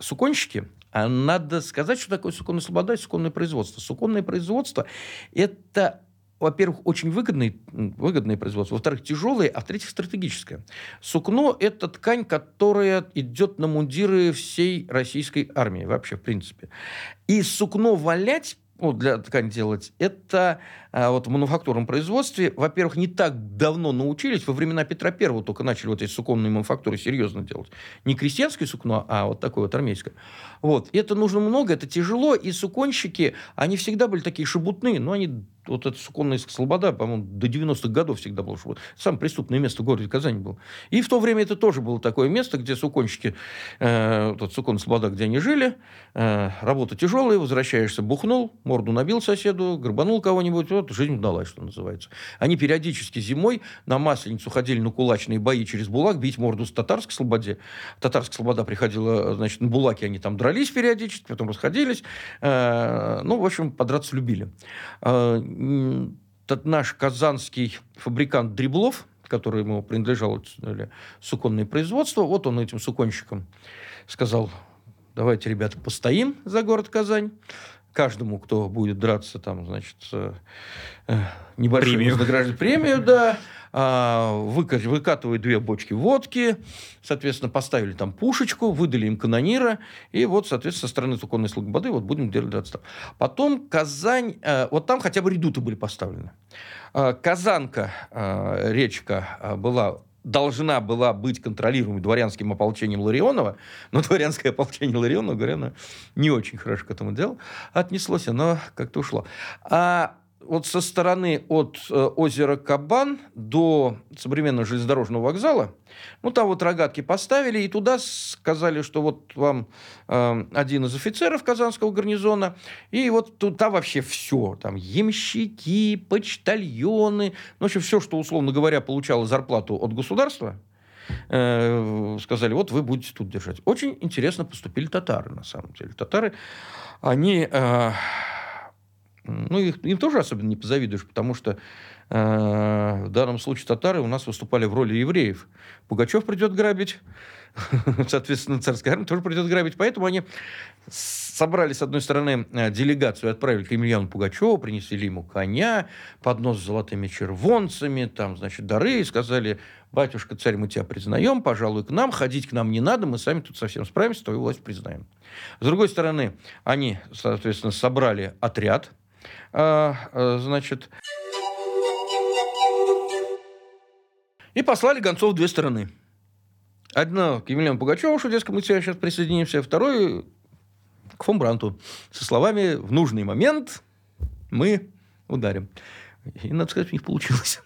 Суконщики а надо сказать, что такое суконная слобода и суконное производство. Суконное производство – это во-первых, очень выгодное, выгодное производство, во-вторых, тяжелое, а в-третьих, стратегическое. Сукно – это ткань, которая идет на мундиры всей российской армии, вообще, в принципе. И сукно валять ну, для ткани делать, это вот в мануфактурном производстве, во-первых, не так давно научились, во времена Петра Первого только начали вот эти суконные мануфактуры серьезно делать. Не крестьянское сукно, а вот такое вот армейское. Вот. И это нужно много, это тяжело, и суконщики, они всегда были такие шебутные, но они вот эта суконная слобода, по-моему, до 90-х годов всегда. Что самое преступное место в городе Казани было. И в то время это тоже было такое место, где суконщики, э, вот суконная слобода, где они жили, э, работа тяжелая, возвращаешься, бухнул, морду набил соседу, грабанул кого-нибудь, жизнь удалась, что называется. Они периодически зимой на Масленицу ходили на кулачные бои через Булак, бить морду с татарской слободе. Татарская слобода приходила, значит, на Булаке они там дрались периодически, потом расходились. Э, ну, в общем, подраться любили э, наш казанский фабрикант Дреблов, который ему принадлежало суконное производство, вот он этим суконщикам сказал, давайте, ребята, постоим за город Казань. Каждому, кто будет драться, там, значит, э, небольшую премию. премию, да. А, выкатывают две бочки водки, соответственно, поставили там пушечку, выдали им канонира, и вот, соответственно, со стороны Суконной слободы вот будем делать отстав. Потом Казань, э, вот там хотя бы редуты были поставлены. Э, Казанка, речка, была должна была быть контролируемой дворянским ополчением Ларионова, но дворянское ополчение Ларионова, говоря, не очень хорошо к этому делу отнеслось, оно как-то ушло. А вот со стороны от э, озера Кабан до современного железнодорожного вокзала, ну, там вот рогатки поставили, и туда сказали, что вот вам э, один из офицеров Казанского гарнизона, и вот тут, там вообще все, там ямщики, почтальоны, ну, в общем, все, что, условно говоря, получало зарплату от государства, э, сказали, вот вы будете тут держать. Очень интересно поступили татары, на самом деле. Татары, они... Э, ну, их, им тоже особенно не позавидуешь, потому что э, в данном случае татары у нас выступали в роли евреев. Пугачев придет грабить, [LAUGHS] соответственно, царская армия тоже придет грабить. Поэтому они собрали, с одной стороны, э, делегацию, отправили к Емельяну Пугачеву, принесли ему коня, поднос с золотыми червонцами, там, значит, дары, и сказали, батюшка, царь, мы тебя признаем, пожалуй, к нам, ходить к нам не надо, мы сами тут совсем справимся, твою власть признаем. С другой стороны, они, соответственно, собрали отряд, значит, и послали гонцов две стороны. Одно к Емельяну Пугачеву, дескать, мы сейчас присоединимся, второй к фон Бранту со словами «в нужный момент мы ударим». И, надо сказать, у них получилось.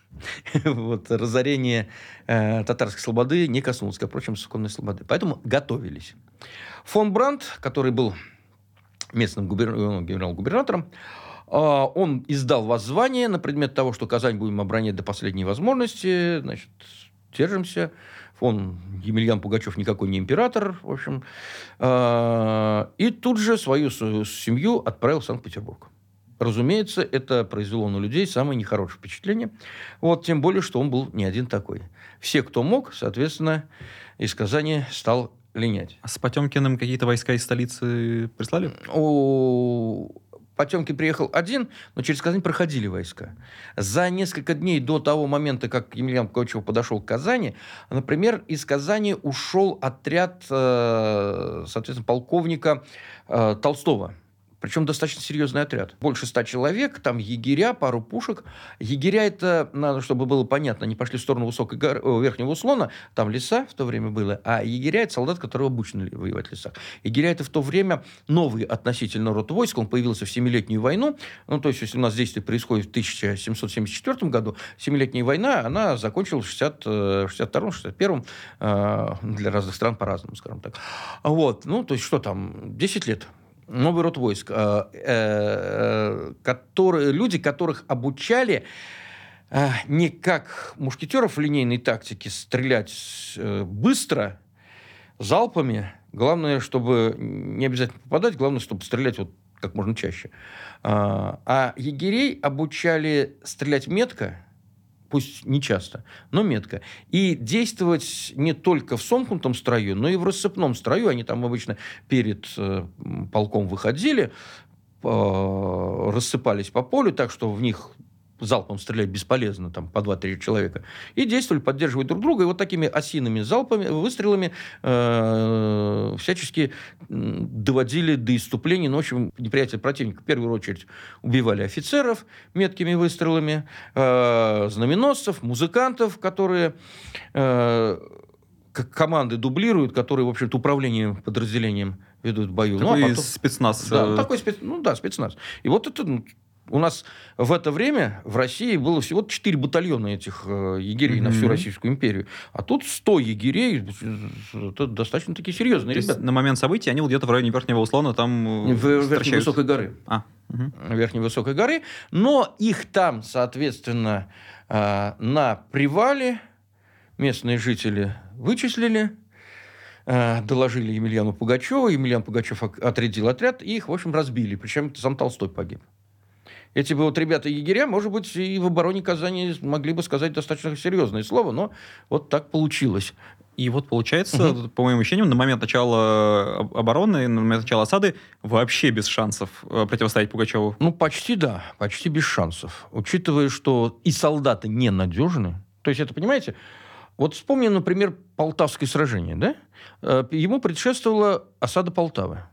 [LAUGHS] вот, разорение э, татарской слободы не коснулось, как, впрочем, суконной слободы. Поэтому готовились. Фон Брандт, который был местным губер... Ну, генерал-губернатором, э, он издал воззвание на предмет того, что Казань будем оборонять до последней возможности, значит, держимся. Он, Емельян Пугачев, никакой не император, в общем. Э, и тут же свою семью отправил в Санкт-Петербург. Разумеется, это произвело на людей самое нехорошее впечатление. Вот, тем более, что он был не один такой. Все, кто мог, соответственно, из Казани стал линять. А с Потемкиным какие-то войска из столицы прислали? У Потемкин приехал один, но через Казань проходили войска. За несколько дней до того момента, как Емельян Пугачев подошел к Казани, например, из Казани ушел отряд, э, соответственно, полковника э, Толстого – причем достаточно серьезный отряд. Больше ста человек, там егеря, пару пушек. Егеря это, надо, чтобы было понятно, они пошли в сторону высокой горы, верхнего услона, там леса в то время было, а егеря это солдат, которые обучены воевать в лесах. Егеря это в то время новый относительно род войск, он появился в Семилетнюю войну, ну, то есть, если у нас действие происходит в 1774 году, Семилетняя война, она закончилась в 62-61 э, для разных стран по-разному, скажем так. Вот, ну, то есть, что там, 10 лет новый род войск, э, э, которые, люди, которых обучали э, не как мушкетеров в линейной тактике стрелять быстро, залпами. Главное, чтобы не обязательно попадать, главное, чтобы стрелять вот как можно чаще. А егерей обучали стрелять метко, пусть не часто, но метко. И действовать не только в сомкнутом строю, но и в рассыпном строю. Они там обычно перед э, полком выходили, э, рассыпались по полю, так что в них залпом стрелять бесполезно, там по 2-3 человека, и действовали, поддерживая друг друга, и вот такими осиными залпами, выстрелами э, всячески доводили до иступления, ну, в общем, неприятеля противника в первую очередь убивали офицеров меткими выстрелами, э, знаменосцев, музыкантов, которые э, команды дублируют, которые, в общем-то, управлением подразделением ведут в бою. Такой ну, а потом... спецназ. Да, э, такой спец... ну да, спецназ. И вот это ну, у нас в это время в России было всего 4 батальона этих э, егерей mm-hmm. на всю Российскую империю. А тут 100 егерей. Это достаточно такие серьезные То ребята. на момент событий они вот где-то в районе Верхнего Услона там э, В Верхней Высокой горы. А. Угу. Верхней Высокой горы. Но их там, соответственно, э, на привале местные жители вычислили, доложили Емельяну Пугачеву. Емельян Пугачев отрядил отряд, и их, в общем, разбили. Причем сам Толстой погиб. Эти бы вот ребята-егеря, может быть, и в обороне Казани могли бы сказать достаточно серьезное слово, но вот так получилось. И вот получается, угу. по моим ощущениям, на момент начала обороны, на момент начала осады вообще без шансов э, противостоять Пугачеву. Ну, почти да, почти без шансов. Учитывая, что и солдаты ненадежны. То есть, это, понимаете, вот вспомним, например, Полтавское сражение, да? Э, ему предшествовала осада Полтавы.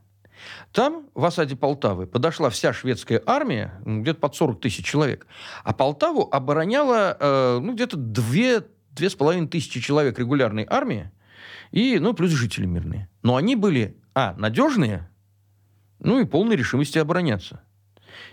Там, в осаде Полтавы, подошла вся шведская армия, ну, где-то под 40 тысяч человек, а Полтаву обороняла э, ну, где-то две, две с половиной тысячи человек регулярной армии, и, ну, плюс жители мирные. Но они были, а, надежные, ну, и полной решимости обороняться.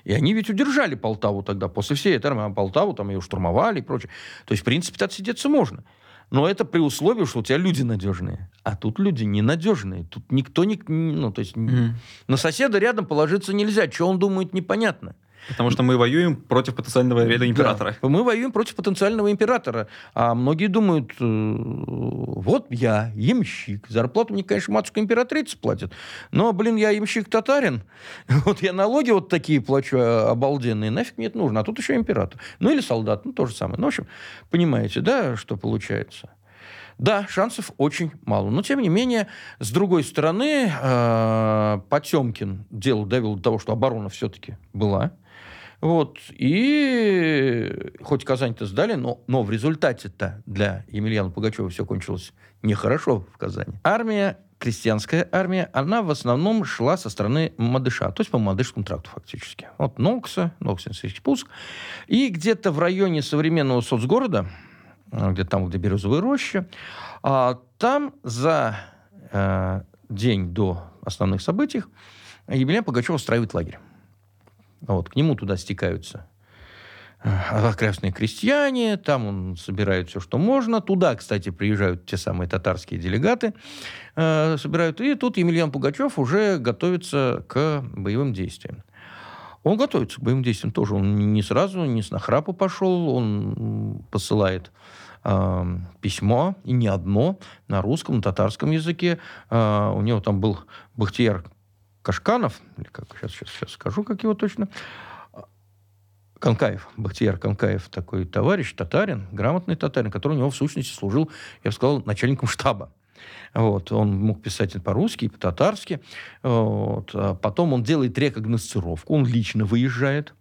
И они ведь удержали Полтаву тогда, после всей этой армии. А Полтаву там ее штурмовали и прочее. То есть, в принципе, отсидеться можно. Но это при условии, что у тебя люди надежные. А тут люди ненадежные. Тут никто не... Ну, то есть mm-hmm. на соседа рядом положиться нельзя. Что он думает, непонятно. Потому что мы воюем против потенциального императора. Да, мы воюем против потенциального императора. А многие думают, э, вот я, ямщик, зарплату мне, конечно, матушка императрица платит, но, блин, я ямщик татарин, [LAUGHS] вот я налоги вот такие плачу а, обалденные, нафиг мне это нужно, а тут еще император. Ну или солдат, ну то же самое. Ну, в общем, понимаете, да, что получается. Да, шансов очень мало. Но, тем не менее, с другой стороны, э, Потемкин дело довел до того, что оборона все-таки была. Вот. И хоть Казань-то сдали, но, но в результате-то для Емельяна Пугачева все кончилось нехорошо в Казани. Армия, крестьянская армия, она в основном шла со стороны Мадыша, то есть по Мадышскому тракту фактически. Вот Нокса, Ноксинский спуск. И где-то в районе современного соцгорода, где там, где Березовая роща, а, там за э, день до основных событий Емельян Пугачев устраивает лагерь. Вот, к нему туда стекаются окрестные крестьяне, там он собирает все, что можно. Туда, кстати, приезжают те самые татарские делегаты, э, собирают. И тут Емельян Пугачев уже готовится к боевым действиям. Он готовится к боевым действиям тоже. Он не сразу, не с нахрапу пошел. Он посылает э, письмо, и не одно, на русском, на татарском языке. Э, у него там был Бахтияр Кашканов, или как сейчас, сейчас, сейчас скажу, как его точно, Конкаев, Бахтияр Конкаев, такой товарищ, татарин, грамотный татарин, который у него в сущности служил, я бы сказал, начальником штаба. Вот, он мог писать по-русски, по-татарски. Вот. А потом он делает рекогносцировку, он лично выезжает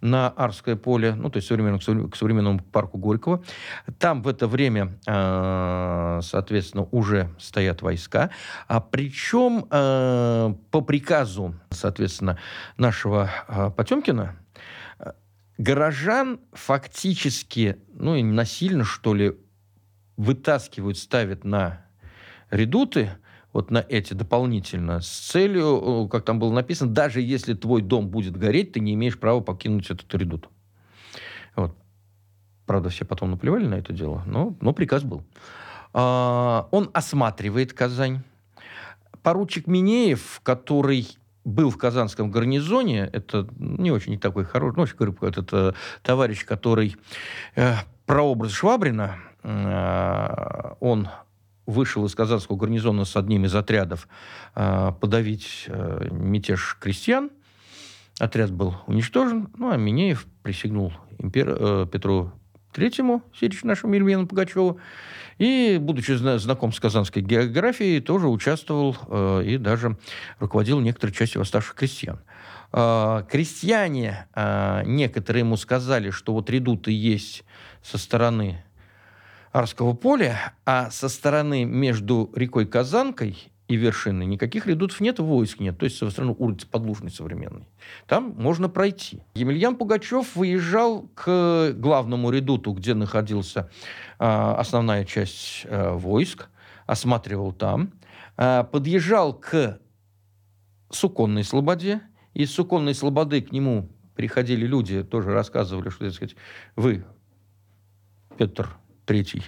на Арское поле, ну, то есть современно, к современному парку Горького. Там в это время, а, соответственно, уже стоят войска. А причем а, по приказу, соответственно, нашего Потемкина, горожан фактически, ну и насильно, что ли, вытаскивают, ставят на редуты, вот на эти дополнительно, с целью, как там было написано, даже если твой дом будет гореть, ты не имеешь права покинуть этот редут. Вот. Правда, все потом наплевали на это дело, но, но приказ был. А, он осматривает Казань. Поручик Минеев, который был в казанском гарнизоне, это не очень такой хороший, ну, говорю, этот э, товарищ, который э, прообраз Швабрина, э, он вышел из казанского гарнизона с одним из отрядов э, подавить э, мятеж крестьян. Отряд был уничтожен, ну, а Минеев присягнул импер... э, Петру Третьему, Сирич нашему Ельмену Пугачеву, и, будучи знаком с казанской географией, тоже участвовал э, и даже руководил некоторой частью восставших крестьян. Э, крестьяне э, некоторые ему сказали, что вот редуты есть со стороны Арского поля, а со стороны между рекой Казанкой и вершины никаких редутов нет, войск нет. То есть, со стороны улицы Подлужной современной. Там можно пройти. Емельян Пугачев выезжал к главному редуту, где находился э, основная часть э, войск, осматривал там, э, подъезжал к Суконной Слободе, из Суконной Слободы к нему приходили люди, тоже рассказывали, что, так сказать, вы, Петр Третий,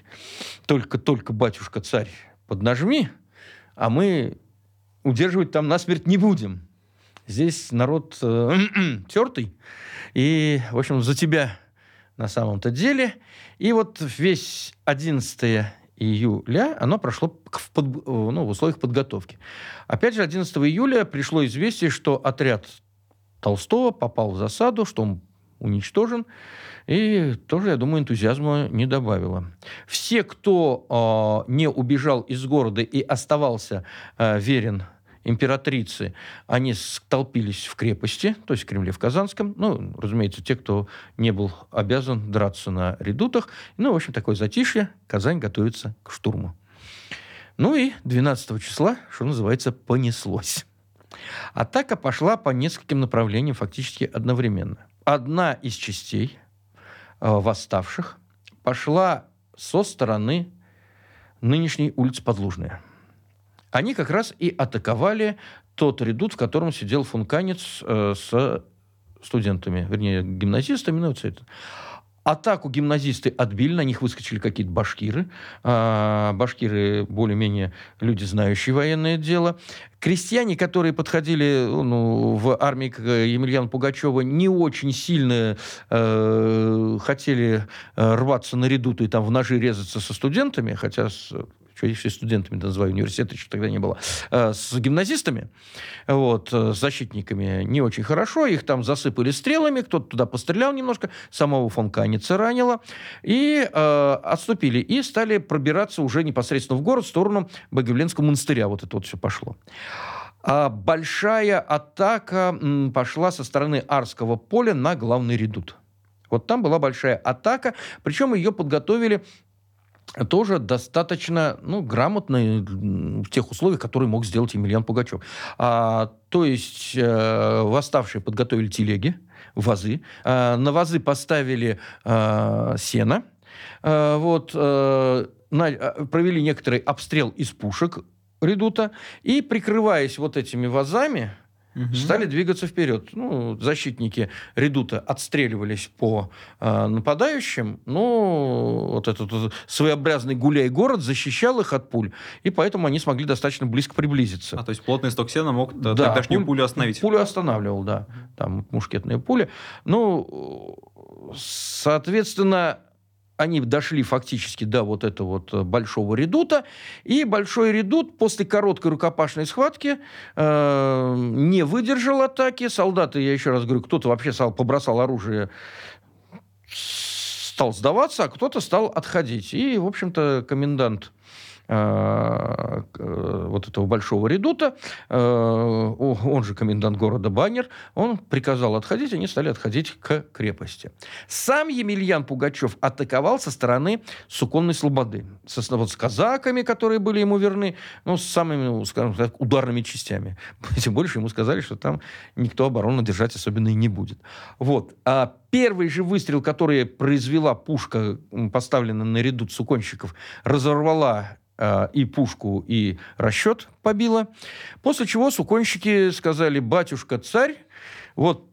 только-только батюшка-царь поднажми, а мы удерживать там насмерть не будем. Здесь народ э, [CLEARS THROAT] тертый, и, в общем, за тебя на самом-то деле. И вот весь 11 июля оно прошло в, под, ну, в условиях подготовки. Опять же, 11 июля пришло известие, что отряд Толстого попал в засаду, что он уничтожен. И тоже, я думаю, энтузиазма не добавило. Все, кто э, не убежал из города и оставался э, верен императрицы, они столпились в крепости, то есть в Кремле в Казанском. Ну, разумеется, те, кто не был обязан драться на редутах. Ну, в общем, такое затишье. Казань готовится к штурму. Ну и 12 числа, что называется, понеслось. Атака пошла по нескольким направлениям фактически одновременно. Одна из частей – Э, восставших пошла со стороны нынешней улицы Подлужная. Они как раз и атаковали тот редут, в котором сидел функанец э, с студентами, вернее, гимназистами. Ну, вот это. Атаку гимназисты отбили, на них выскочили какие-то башкиры. А, башкиры более-менее люди, знающие военное дело. Крестьяне, которые подходили ну, в армии к Емельяна Пугачева, не очень сильно э, хотели э, рваться на редуту и там в ножи резаться со студентами, хотя с что я их все студентами называю, университета еще тогда не было, э, с гимназистами, вот, э, с защитниками не очень хорошо, их там засыпали стрелами, кто-то туда пострелял немножко, самого фон Каница ранило, и э, отступили, и стали пробираться уже непосредственно в город в сторону Богоявленского монастыря, вот это вот все пошло. А большая атака пошла со стороны Арского поля на главный редут. Вот там была большая атака, причем ее подготовили тоже достаточно ну, грамотно в тех условиях, которые мог сделать Емельян Пугачев. А, то есть э, восставшие подготовили телеги, вазы, э, на вазы поставили э, сено, э, вот, э, на, э, провели некоторый обстрел из пушек редута, и, прикрываясь вот этими вазами, угу. стали двигаться вперед. Ну, защитники редута отстреливались по э, нападающим, но вот этот вот своеобразный гуляй-город защищал их от пуль, и поэтому они смогли достаточно близко приблизиться. А, то есть плотный сток сена мог да, тогдашнюю пуль, пулю остановить? Пулю останавливал, да. Там мушкетные пули. Ну, соответственно, они дошли фактически до вот этого вот э, большого редута, и большой редут после короткой рукопашной схватки э, не выдержал атаки. Солдаты, я еще раз говорю, кто-то вообще стал, побросал оружие, стал сдаваться, а кто-то стал отходить. И, в общем-то, комендант Э, вот этого большого редута, э, он же комендант города Баннер, он приказал отходить, они стали отходить к крепости. Сам Емельян Пугачев атаковал со стороны Суконной Слободы, со, вот, с казаками, которые были ему верны, ну, с самыми, ну, скажем так, ударными частями. [LAUGHS] Тем больше ему сказали, что там никто оборону держать особенно и не будет. Вот. А первый же выстрел, который произвела пушка, поставленная на редут суконщиков, разорвала Э, и пушку, и расчет побила. После чего суконщики сказали, батюшка царь, вот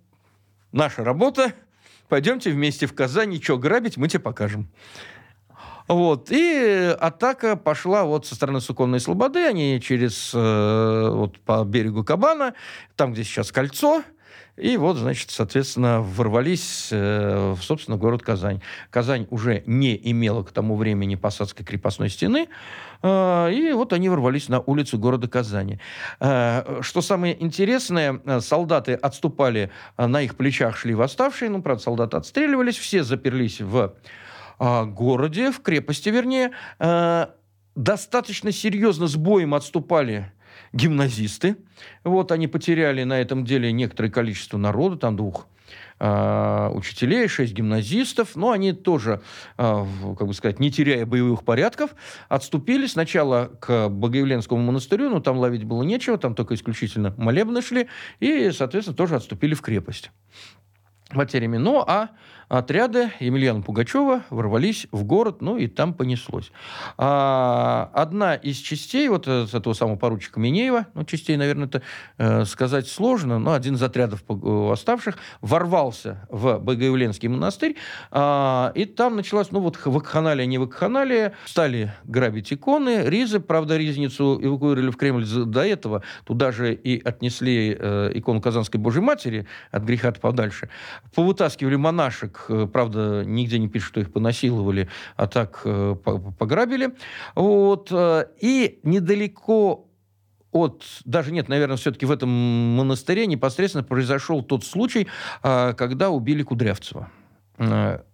наша работа, пойдемте вместе в Казань, что грабить, мы тебе покажем. Вот. И атака пошла вот со стороны Суконной Слободы. Они через э, вот по берегу Кабана, там, где сейчас кольцо, и вот, значит, соответственно, ворвались э, в, собственно, город Казань. Казань уже не имела к тому времени посадской крепостной стены, э, и вот они ворвались на улицу города Казани. Э, что самое интересное, э, солдаты отступали, э, на их плечах шли восставшие, ну, правда, солдаты отстреливались, все заперлись в э, городе, в крепости, вернее, э, достаточно серьезно с боем отступали гимназисты. Вот они потеряли на этом деле некоторое количество народа, там двух э, учителей, шесть гимназистов, но они тоже, э, как бы сказать, не теряя боевых порядков, отступили сначала к Богоявленскому монастырю, но там ловить было нечего, там только исключительно молебны шли, и, соответственно, тоже отступили в крепость потерями. Ну, а отряды Емельяна Пугачева ворвались в город, ну и там понеслось. А, одна из частей, вот с этого самого поручика Минеева, ну, частей, наверное, это э, сказать сложно, но один из отрядов оставших ворвался в Богоявленский монастырь, а, и там началась, ну, вот вакханалия, не вакханалия, стали грабить иконы, ризы, правда, ризницу эвакуировали в Кремль. До этого, туда же и отнесли э, икону Казанской Божьей Матери от греха подальше, повытаскивали монашек Э, правда, нигде не пишут, что их понасиловали, а так э, пограбили. Вот. Э, и недалеко от, даже нет, наверное, все-таки в этом монастыре непосредственно произошел тот случай, когда убили Кудрявцева.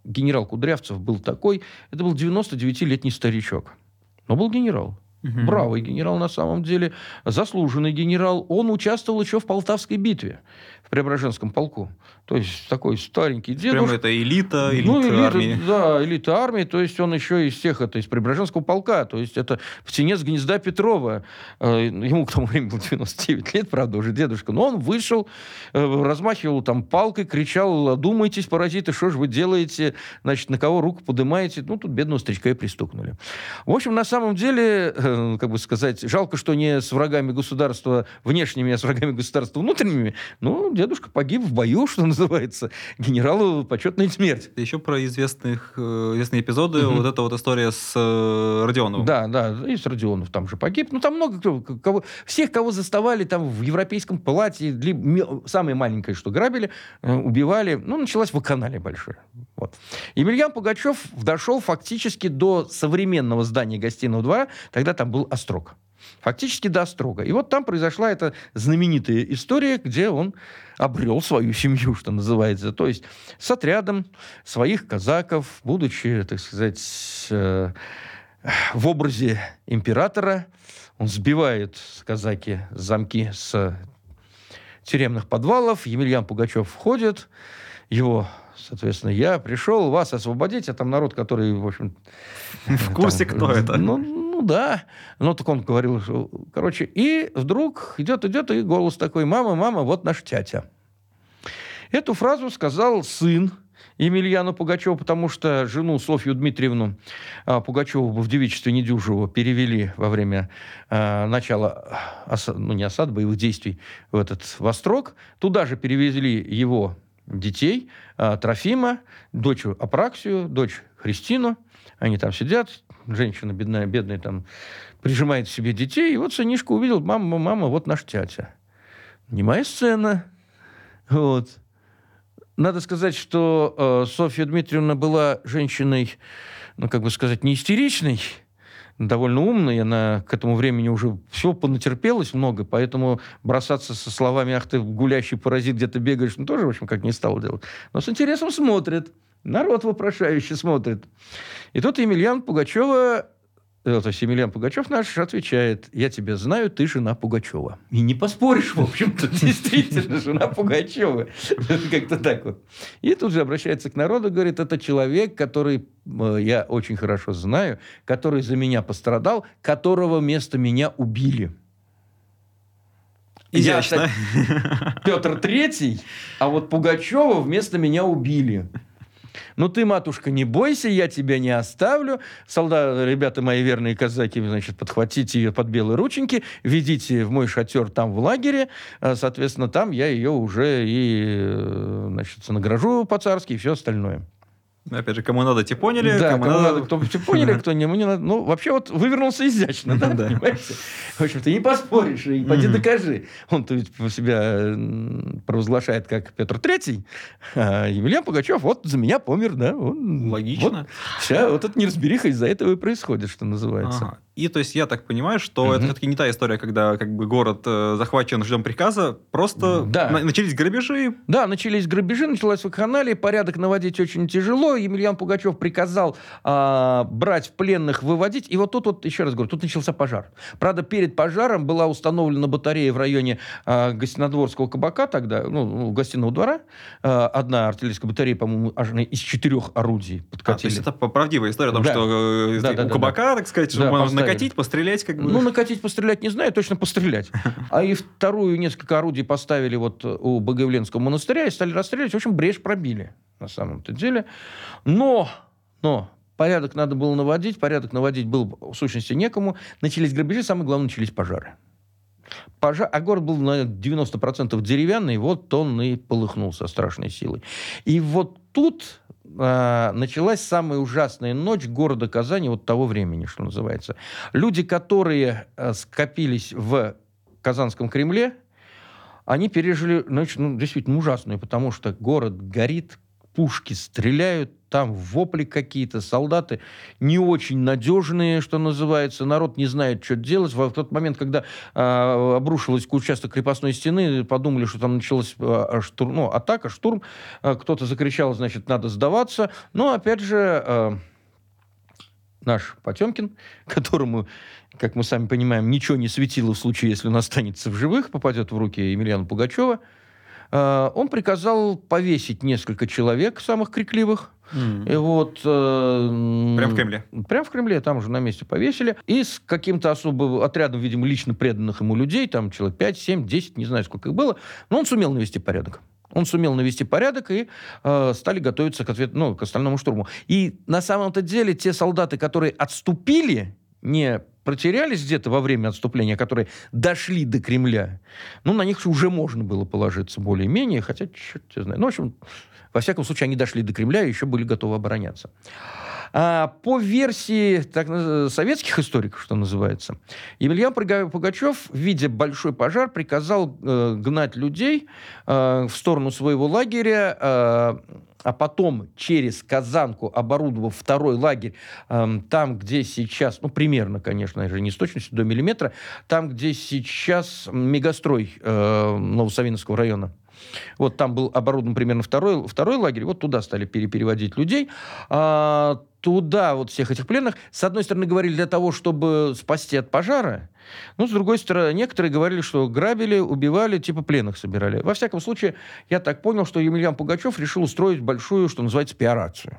Генерал Кудрявцев был такой, это был 99-летний старичок, но был генерал. Угу. Бравый генерал на самом деле, заслуженный генерал. Он участвовал еще в Полтавской битве Преображенском полку. То есть такой старенький дедушка. Прямо это элита, элита ну, элита, армии. Да, элита армии. То есть он еще из всех, это из Преображенского полка. То есть это птенец гнезда Петрова. Э, ему к тому времени было 99 лет, правда, уже дедушка. Но он вышел, э, размахивал там палкой, кричал, думайтесь, паразиты, что же вы делаете, значит, на кого руку поднимаете. Ну, тут бедного старичка и пристукнули. В общем, на самом деле, э, как бы сказать, жалко, что не с врагами государства внешними, а с врагами государства внутренними. Ну, дедушка погиб в бою, [LAUGHS] что называется. Генералу почетная смерть. Еще про известных, э, известные эпизоды. Угу. Вот эта вот история с э, Родионовым. Да, да, и с Родионов там же погиб. Ну, там много кто, кого, всех, кого заставали там в европейском платье, для, самое маленькое, что грабили, э, убивали. Ну, началась вакханалия большая. Вот. Емельян Пугачев дошел фактически до современного здания гостиного двора. Тогда там был острог фактически до Острога. И вот там произошла эта знаменитая история, где он обрел свою семью, что называется. То есть с отрядом своих казаков, будучи, так сказать, э, в образе императора, он сбивает казаки замки с тюремных подвалов. Емельян Пугачев входит, его соответственно, я пришел вас освободить, а там народ, который, в общем... В курсе, там, кто это. Ну, да. Ну, так он говорил, что, короче, и вдруг идет, идет, и голос такой, мама, мама, вот наш тятя. Эту фразу сказал сын Емельяну Пугачеву, потому что жену Софью Дмитриевну а, Пугачеву в девичестве Недюжеву перевели во время а, начала, осад, ну не осад, боевых действий в этот Вострок. Туда же перевезли его детей, а, Трофима, дочь Апраксию, дочь Христину. Они там сидят, женщина бедная, бедная там прижимает к себе детей. И вот сынишка увидел, мама, мама, вот наш тятя. Немая сцена. Вот. Надо сказать, что э, Софья Дмитриевна была женщиной, ну, как бы сказать, не истеричной, довольно умной, она к этому времени уже все понатерпелась много, поэтому бросаться со словами «ах ты гулящий паразит, где ты бегаешь», ну, тоже, в общем, как не стал делать. Но с интересом смотрит, народ вопрошающе смотрит. И тут Емельян Пугачева Э, то есть Емельян Пугачев наш отвечает, я тебя знаю, ты жена Пугачева. И не поспоришь, в общем-то, [LAUGHS] действительно, жена Пугачева. [LAUGHS] Как-то так вот. И тут же обращается к народу, говорит, это человек, который э, я очень хорошо знаю, который за меня пострадал, которого вместо меня убили. Изящно. Я, Петр Третий, а вот Пугачева вместо меня убили. Ну ты, матушка, не бойся, я тебя не оставлю. Солдаты, ребята мои верные казаки, значит, подхватите ее под белые рученьки, ведите в мой шатер там в лагере. А, соответственно, там я ее уже и, э, значит, награжу по-царски и все остальное. Опять же, кому надо, те поняли. Да, кому, кому надо, кто те поняли, кто не, не надо. Ну, вообще вот вывернулся изящно, да, [LAUGHS] понимаете? В общем-то, не поспоришь, и поди докажи. Он-то ведь себя провозглашает как Петр Третий, а Емельян Пугачев вот за меня помер, да. Логично. вся вот эта неразбериха из-за этого и происходит, что называется. И то есть я так понимаю, что угу. это все-таки не та история, когда как бы город э, захвачен, ждем приказа, просто да. на- начались грабежи. Да, начались грабежи, началась вакханалия, порядок наводить очень тяжело. Емельян Пугачев приказал э, брать в пленных, выводить. И вот тут вот, еще раз говорю, тут начался пожар. Правда, перед пожаром была установлена батарея в районе э, Гостинодворского кабака тогда, ну, гостиного двора. Э, одна артиллерийская батарея, по-моему, аж из четырех орудий подкатили. А, то есть это правдивая история о том, да. что э, да, у да, кабака, да. так сказать, да, накатить, пострелять как бы? Ну, накатить, пострелять не знаю, точно пострелять. [LAUGHS] А и вторую несколько орудий поставили вот у Богоявленского монастыря и стали расстрелять. В общем, брешь пробили на самом-то деле. Но, но порядок надо было наводить, порядок наводить был в сущности некому. Начались грабежи, самое главное, начались пожары. Пожар, а город был на 90% деревянный, вот он и полыхнул со страшной силой. И вот тут э, началась самая ужасная ночь города Казани вот того времени, что называется. Люди, которые э, скопились в Казанском Кремле, они пережили ночь, ну, действительно ужасную, потому что город горит, пушки стреляют, там вопли какие-то, солдаты не очень надежные, что называется, народ не знает, что делать. В тот момент, когда э, обрушилась участок крепостной стены, подумали, что там началась э, штурм, ну, атака, штурм, э, кто-то закричал, значит, надо сдаваться. Но, опять же, э, наш Потемкин, [LAUGHS] которому, как мы сами понимаем, ничего не светило в случае, если он останется в живых, попадет в руки Емельяна Пугачева, он приказал повесить несколько человек, самых крикливых, Mm. И вот... Э, прям в Кремле? Прям в Кремле, там уже на месте повесили. И с каким-то особым отрядом, видимо, лично преданных ему людей, там человек 5, 7, 10, не знаю, сколько их было, но он сумел навести порядок. Он сумел навести порядок и э, стали готовиться к, ответ, ну, к остальному штурму. И на самом-то деле те солдаты, которые отступили, не протерялись где-то во время отступления, которые дошли до Кремля, ну, на них уже можно было положиться более-менее, хотя, черт знаю. Ну, в общем, во всяком случае, они дошли до Кремля и еще были готовы обороняться. А, по версии так, советских историков, что называется, Емельян Пугачев, видя большой пожар, приказал э, гнать людей э, в сторону своего лагеря, э, а потом через Казанку, оборудовав второй лагерь, э, там, где сейчас, ну, примерно, конечно же, не с точностью до миллиметра, там, где сейчас мегастрой э, Новосавинского района, вот там был оборудован примерно второй, второй лагерь, вот туда стали переводить людей. А, туда вот всех этих пленных, с одной стороны, говорили для того, чтобы спасти от пожара, ну, с другой стороны, некоторые говорили, что грабили, убивали, типа пленных собирали. Во всяком случае, я так понял, что Емельян Пугачев решил устроить большую, что называется, пиарацию.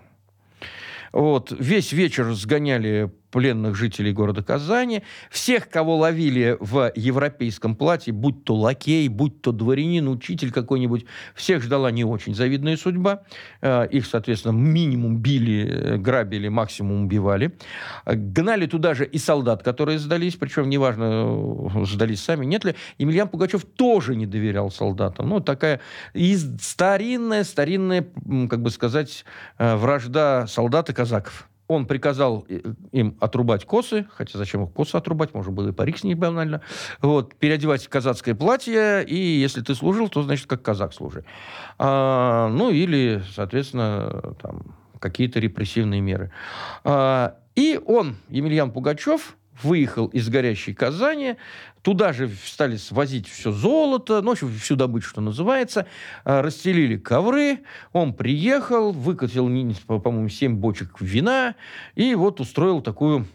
Вот, весь вечер сгоняли пленных жителей города Казани, всех, кого ловили в европейском платье, будь то лакей, будь то дворянин, учитель какой-нибудь, всех ждала не очень завидная судьба. Э, их, соответственно, минимум били, э, грабили, максимум убивали. Гнали туда же и солдат, которые сдались, причем неважно, э, сдались сами, нет ли. Емельян Пугачев тоже не доверял солдатам. Ну, такая из старинная, старинная, как бы сказать, вражда солдат и казаков. Он приказал э, им отрубать косы, хотя зачем их косы отрубать, можно было и парик с них банально, вот, переодевать казацкое платье, и если ты служил, то, значит, как казак служи. А, ну, или, соответственно, там, какие-то репрессивные меры. А, и он, Емельян Пугачев, выехал из горящей Казани, туда же стали свозить все золото, ну, в общем, всю добычу, что называется, а, расстелили ковры, он приехал, выкатил, по-моему, 7 бочек вина, и вот устроил такую,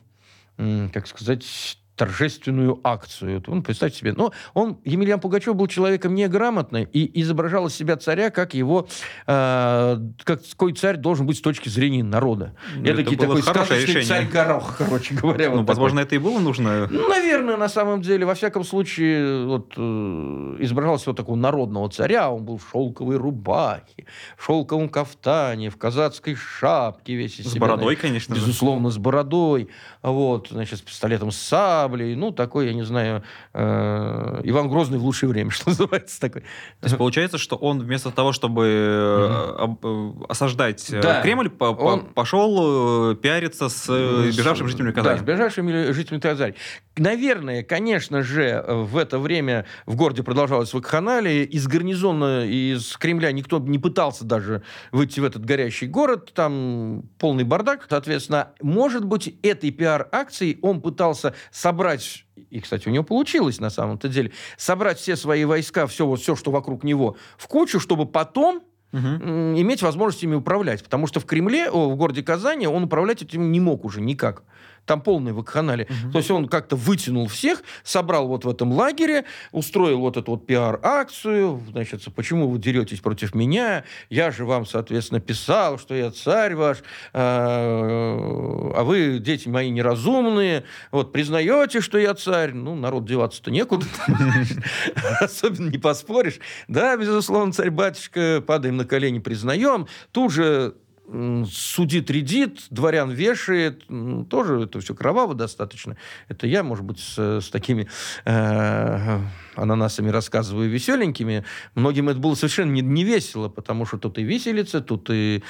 как сказать, торжественную акцию. Он, представьте себе, но он, Емельян Пугачев, был человеком неграмотным и изображал из себя царя, как его, э, как какой царь должен быть с точки зрения народа. Ну, это такой сказочный царь-горох, короче говоря. Ну, вот возможно, такой. это и было нужно? Наверное, на самом деле. Во всяком случае, вот, э, изображался вот такого народного царя. Он был в шелковой рубахе, в шелковом кафтане, в казацкой шапке весь из С себя. бородой, конечно. Безусловно, с бородой. Вот, значит, с пистолетом с саблей, ну, такой, я не знаю, э, Иван Грозный в лучшее время, [LAUGHS] что называется такой. То есть получается, что он вместо того, чтобы mm-hmm. осаждать да. Кремль, по- он... пошел пиариться с бежавшим жителями Казани. Да, с бежавшими жителями Казани. Наверное, конечно же, в это время в городе продолжалось вакханалия. Из гарнизона, из Кремля никто не пытался даже выйти в этот горящий город. Там полный бардак. Соответственно, может быть, этой пиар-акцией он пытался собрать и, кстати, у него получилось на самом-то деле, собрать все свои войска, все, вот, все, что вокруг него, в кучу, чтобы потом угу. иметь возможность ими управлять. Потому что в Кремле, о, в городе Казани, он управлять этим не мог уже никак. Там полный вакханалия. Угу. То есть он как-то вытянул всех, собрал вот в этом лагере, устроил вот эту вот пиар-акцию. Значит, почему вы деретесь против меня? Я же вам, соответственно, писал, что я царь ваш, а, а вы, дети мои, неразумные. Вот, признаете, что я царь? Ну, народ деваться-то некуда. [LAUGHS] Особенно не поспоришь. Да, безусловно, царь-батюшка, падаем на колени, признаем. Тут же судит, редит, дворян вешает, тоже это все кроваво достаточно. Это я, может быть, с, с такими э, ананасами рассказываю веселенькими. Многим это было совершенно не, не весело, потому что тут и виселица, тут и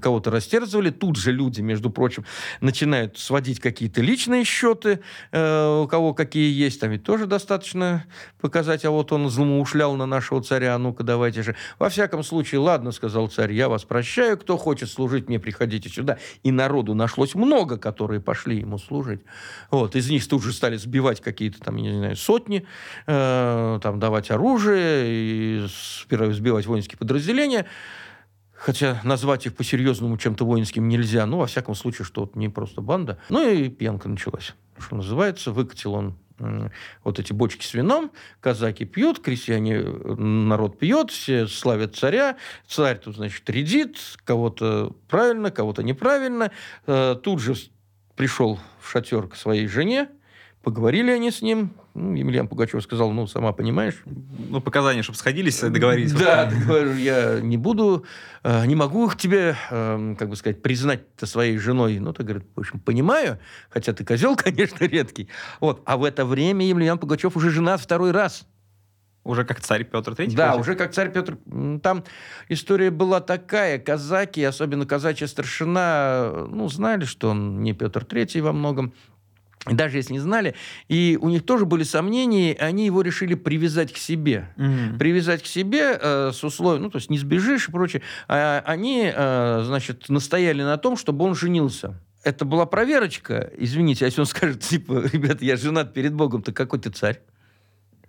кого-то растерзывали. Тут же люди, между прочим, начинают сводить какие-то личные счеты, э, у кого какие есть. Там ведь тоже достаточно показать, а вот он злоумышлял на нашего царя, а ну-ка давайте же. Во всяком случае, ладно, сказал царь, я вас прощаю, кто хочет служить мне, приходите сюда. И народу нашлось много, которые пошли ему служить. Вот, из них тут же стали сбивать какие-то там, я не знаю, сотни, э, Э, там, давать оружие и сбивать воинские подразделения. Хотя назвать их по-серьезному чем-то воинским нельзя. Ну, во всяком случае, что не просто банда. Ну и пьянка началась. Что называется, выкатил он вот эти бочки с вином, казаки пьют, крестьяне, народ пьет, все славят царя, царь тут, значит, редит, кого-то правильно, кого-то неправильно. Э, тут же пришел в шатер к своей жене, Поговорили они с ним. Ну, Емельян Пугачев сказал, ну, сама понимаешь. Ну, показания, чтобы сходились, договорились. Да, [LAUGHS] говорю, я не буду, э, не могу тебе, эм, как бы сказать, признать-то своей женой. Ну, ты, говорит, в общем, понимаю, хотя ты козел, [LAUGHS] конечно, редкий. Вот. А в это время Емельян Пугачев уже женат второй раз. Уже как царь Петр III? Да, уже как царь Петр. Там история была такая. Казаки, особенно казачья старшина, ну, знали, что он не Петр III во многом даже если не знали, и у них тоже были сомнения, и они его решили привязать к себе. Mm-hmm. Привязать к себе э, с условием, ну, то есть не сбежишь и прочее. А они, э, значит, настояли на том, чтобы он женился. Это была проверочка. Извините, а если он скажет, типа, ребята, я женат перед Богом, то какой ты царь?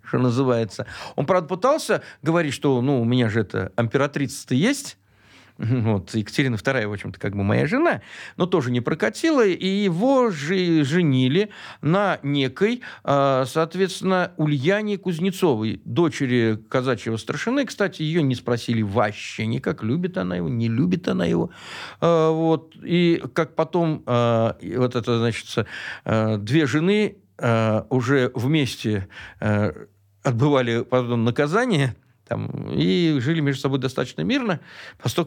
Что называется. Он, правда, пытался говорить, что, ну, у меня же это императрица-то есть, [LAUGHS] Вот, Екатерина II, в общем-то, как бы моя жена, но тоже не прокатила, и его же женили на некой, а, соответственно, Ульяне Кузнецовой, дочери казачьего старшины. Кстати, ее не спросили вообще никак, любит она его, не любит она его. А, вот, и как потом а, вот это, значит, две жены уже вместе отбывали потом наказание – там, и жили между собой достаточно мирно,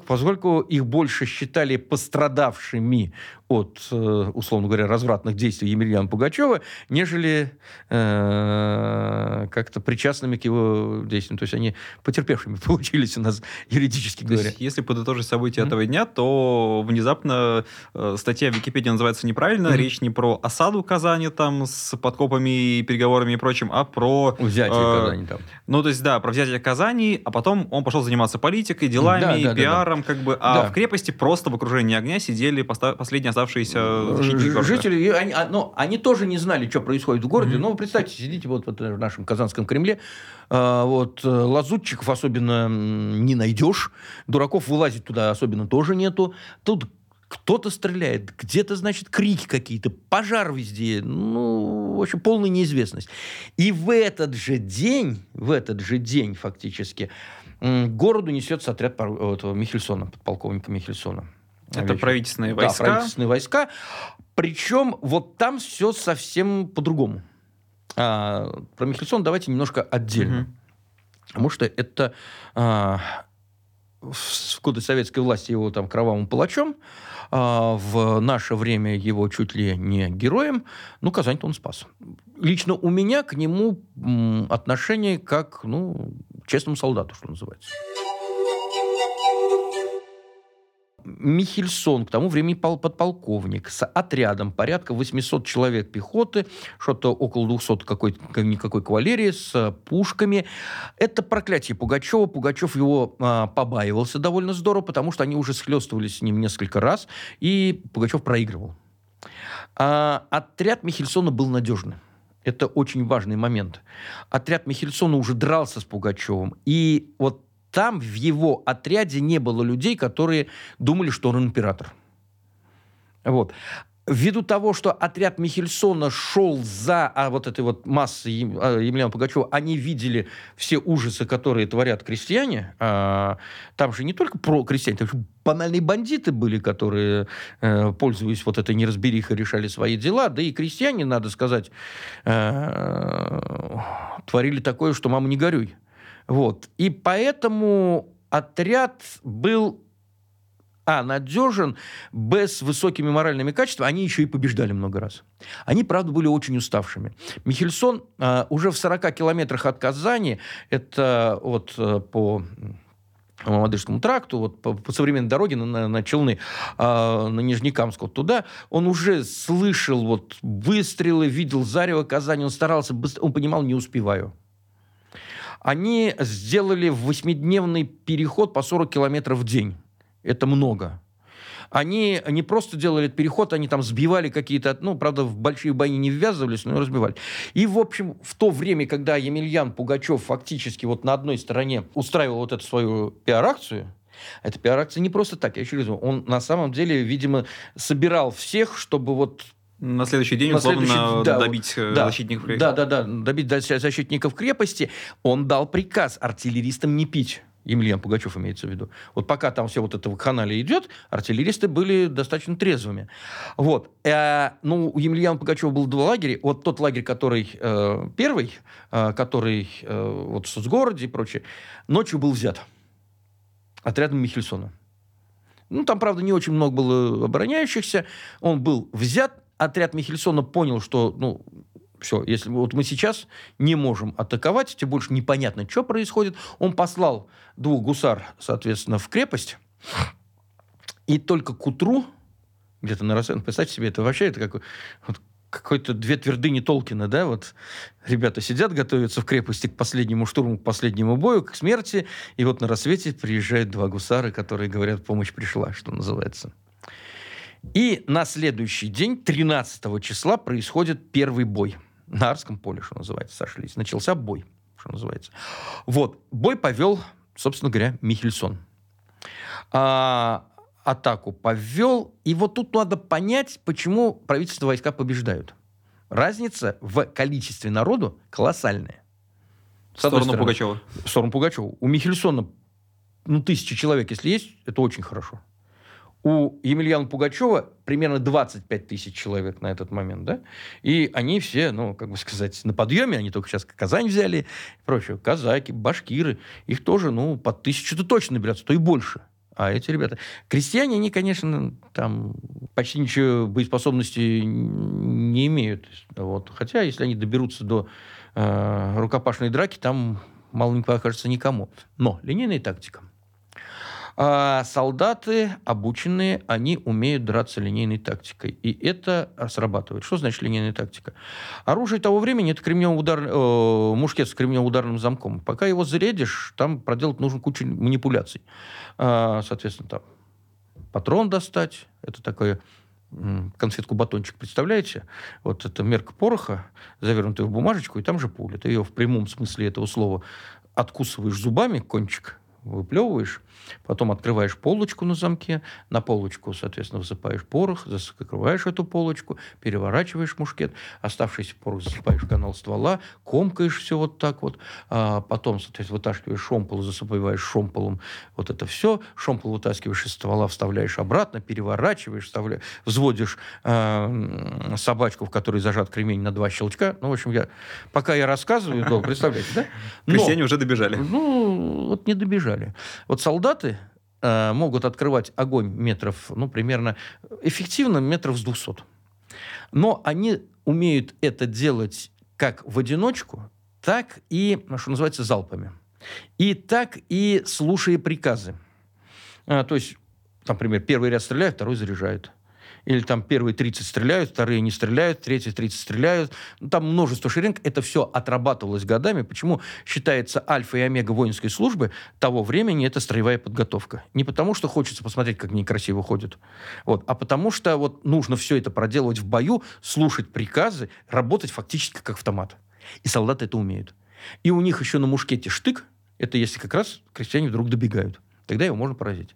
поскольку, их больше считали пострадавшими от, э, условно говоря, развратных действий Емельяна Пугачева, нежели э, как-то причастными к его действиям. То есть они потерпевшими [LAUGHS] получились у нас юридически говоря. Есть, если подытожить события mm-hmm. этого дня, то внезапно э, статья в Википедии называется неправильно. Mm-hmm. Речь не про осаду Казани там с подкопами и переговорами и прочим, а про... Взятие э, Казани там. Ну, то есть, да, про взятие Казани, а потом он пошел заниматься политикой, делами, да, да, пиаром, да, да. как бы. А да. в крепости просто в окружении огня сидели последние оставшиеся защитники Жители, они, а, ну, они тоже не знали, что происходит в городе. Mm-hmm. Ну, представьте, сидите вот, вот в нашем Казанском Кремле, а, вот, э, лазутчиков особенно не найдешь, дураков вылазить туда особенно тоже нету. Тут кто-то стреляет, где-то, значит, крики какие-то, пожар везде, ну, в общем, полная неизвестность. И в этот же день, в этот же день фактически, городу несется отряд этого Михельсона, подполковника Михельсона. Это правительственные войска. Да, правительственные войска. Причем вот там все совсем по-другому. А, про Михельсон давайте немножко отдельно. Угу. Потому что это а, в годы советской власти его там кровавым палачом, а, в наше время его чуть ли не героем, ну, Казань-то он спас. Лично у меня к нему отношение как, ну, честному солдату, что называется. Михельсон, к тому времени подполковник, с отрядом порядка 800 человек пехоты, что-то около 200 какой-никакой кавалерии, с пушками. Это проклятие Пугачева. Пугачев его а, побаивался довольно здорово, потому что они уже схлестывались с ним несколько раз, и Пугачев проигрывал. А, отряд Михельсона был надежный. Это очень важный момент. Отряд Михельсона уже дрался с Пугачевым. И вот там в его отряде не было людей, которые думали, что он император. Вот. Ввиду того, что отряд Михельсона шел за а вот этой вот массой а, Емельяна Пугачева, они видели все ужасы, которые творят крестьяне. А, там же не только про крестьяне, там же банальные бандиты были, которые, э, пользуясь вот этой неразберихой, решали свои дела. Да и крестьяне, надо сказать, э, творили такое, что мама не горюй. Вот. И поэтому отряд был а, надежен, б, с высокими моральными качествами, они еще и побеждали много раз. Они, правда, были очень уставшими. Михельсон а, уже в 40 километрах от Казани, это вот а, по Мамадышскому тракту, вот по, по современной дороге на, на, на Челны, а, на Нижнекамск, вот туда, он уже слышал вот выстрелы, видел зарево Казани, он старался, быстро, он понимал, не успеваю они сделали восьмидневный переход по 40 километров в день. Это много. Они не просто делали этот переход, они там сбивали какие-то, ну, правда, в большие бои не ввязывались, но разбивали. И, в общем, в то время, когда Емельян Пугачев фактически вот на одной стороне устраивал вот эту свою пиар-акцию, эта пиар-акция не просто так, я еще раз говорю, он на самом деле, видимо, собирал всех, чтобы вот на следующий день, на условно, следующий, да, добить э, да, защитников крепости. Да, да, да, добить защитников крепости. Он дал приказ артиллеристам не пить. Емельян Пугачев имеется в виду. Вот пока там все вот это вакханалия идет, артиллеристы были достаточно трезвыми. Вот. Э, ну, у Емельяна Пугачева был два лагеря. Вот тот лагерь, который э, первый, э, который э, вот в соцгороде и прочее, ночью был взят отрядом Михельсона. Ну, там, правда, не очень много было обороняющихся. Он был взят, отряд Михельсона понял, что, ну, все, если вот мы сейчас не можем атаковать, тем больше непонятно, что происходит, он послал двух гусар, соответственно, в крепость, и только к утру, где-то на рассвете, представьте себе, это вообще это как, вот, какой-то две твердыни Толкина, да, вот ребята сидят, готовятся в крепости к последнему штурму, к последнему бою, к смерти, и вот на рассвете приезжают два гусара, которые говорят, помощь пришла, что называется. И на следующий день, 13 числа, происходит первый бой. На Арском поле, что называется, сошлись. Начался бой, что называется. Вот. Бой повел, собственно говоря, Михельсон. а, атаку повел. И вот тут надо понять, почему правительственные войска побеждают. Разница в количестве народу колоссальная. В сторону стороны, Пугачева. В сторону Пугачева. У Михельсона ну, тысячи человек, если есть, это очень хорошо. У Емельяна Пугачева примерно 25 тысяч человек на этот момент, да? И они все, ну, как бы сказать, на подъеме, они только сейчас Казань взяли и прочее. Казаки, башкиры, их тоже, ну, под тысячу-то точно наберется, то и больше. А эти ребята... Крестьяне, они, конечно, там почти ничего боеспособности не имеют. Вот. Хотя, если они доберутся до э, рукопашной драки, там мало не покажется никому. Но линейная тактика. А солдаты обученные, они умеют драться линейной тактикой. И это срабатывает. Что значит линейная тактика? Оружие того времени это кремневый удар, э, мушкет с кремневым ударным замком. Пока его зарядишь, там проделать нужно кучу манипуляций. А, соответственно, там патрон достать, это такое конфетку-батончик, представляете? Вот это мерка пороха, завернутая в бумажечку, и там же пуля. Ты ее в прямом смысле этого слова откусываешь зубами кончик, выплевываешь, потом открываешь полочку на замке, на полочку, соответственно, высыпаешь порох, закрываешь эту полочку, переворачиваешь мушкет, оставшийся порох засыпаешь в канал ствола, комкаешь все вот так вот, а потом, соответственно, вытаскиваешь шомпол, засыпаешь шомполом вот это все, шомпол вытаскиваешь из ствола, вставляешь обратно, переворачиваешь, вставляешь, взводишь э, собачку, в которой зажат кремень на два щелчка. Ну, в общем, я, пока я рассказываю, долго, представляете, да? Но, Крестьяне уже добежали. Ну, вот не добежали. Вот солдаты э, могут открывать огонь метров, ну, примерно, эффективно метров с 200. Но они умеют это делать как в одиночку, так и, что называется, залпами. И так и слушая приказы. А, то есть, например, первый ряд стреляет, второй заряжает или там первые 30 стреляют, вторые не стреляют, третьи 30 стреляют. Ну, там множество шеренг. Это все отрабатывалось годами. Почему считается альфа и омега воинской службы того времени это строевая подготовка? Не потому, что хочется посмотреть, как они красиво ходят, вот, а потому что вот нужно все это проделывать в бою, слушать приказы, работать фактически как автомат. И солдаты это умеют. И у них еще на мушкете штык, это если как раз крестьяне вдруг добегают. Тогда его можно поразить.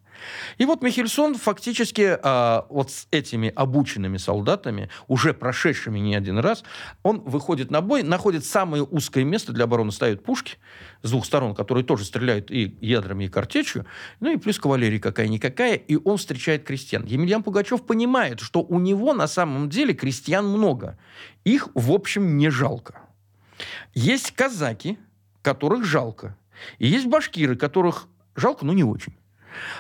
И вот Михельсон фактически а, вот с этими обученными солдатами, уже прошедшими не один раз, он выходит на бой, находит самое узкое место для обороны, ставит пушки с двух сторон, которые тоже стреляют и ядрами, и картечью, ну и плюс кавалерия какая-никакая, и он встречает крестьян. Емельян Пугачев понимает, что у него на самом деле крестьян много. Их, в общем, не жалко. Есть казаки, которых жалко. И есть башкиры, которых жалко, но не очень.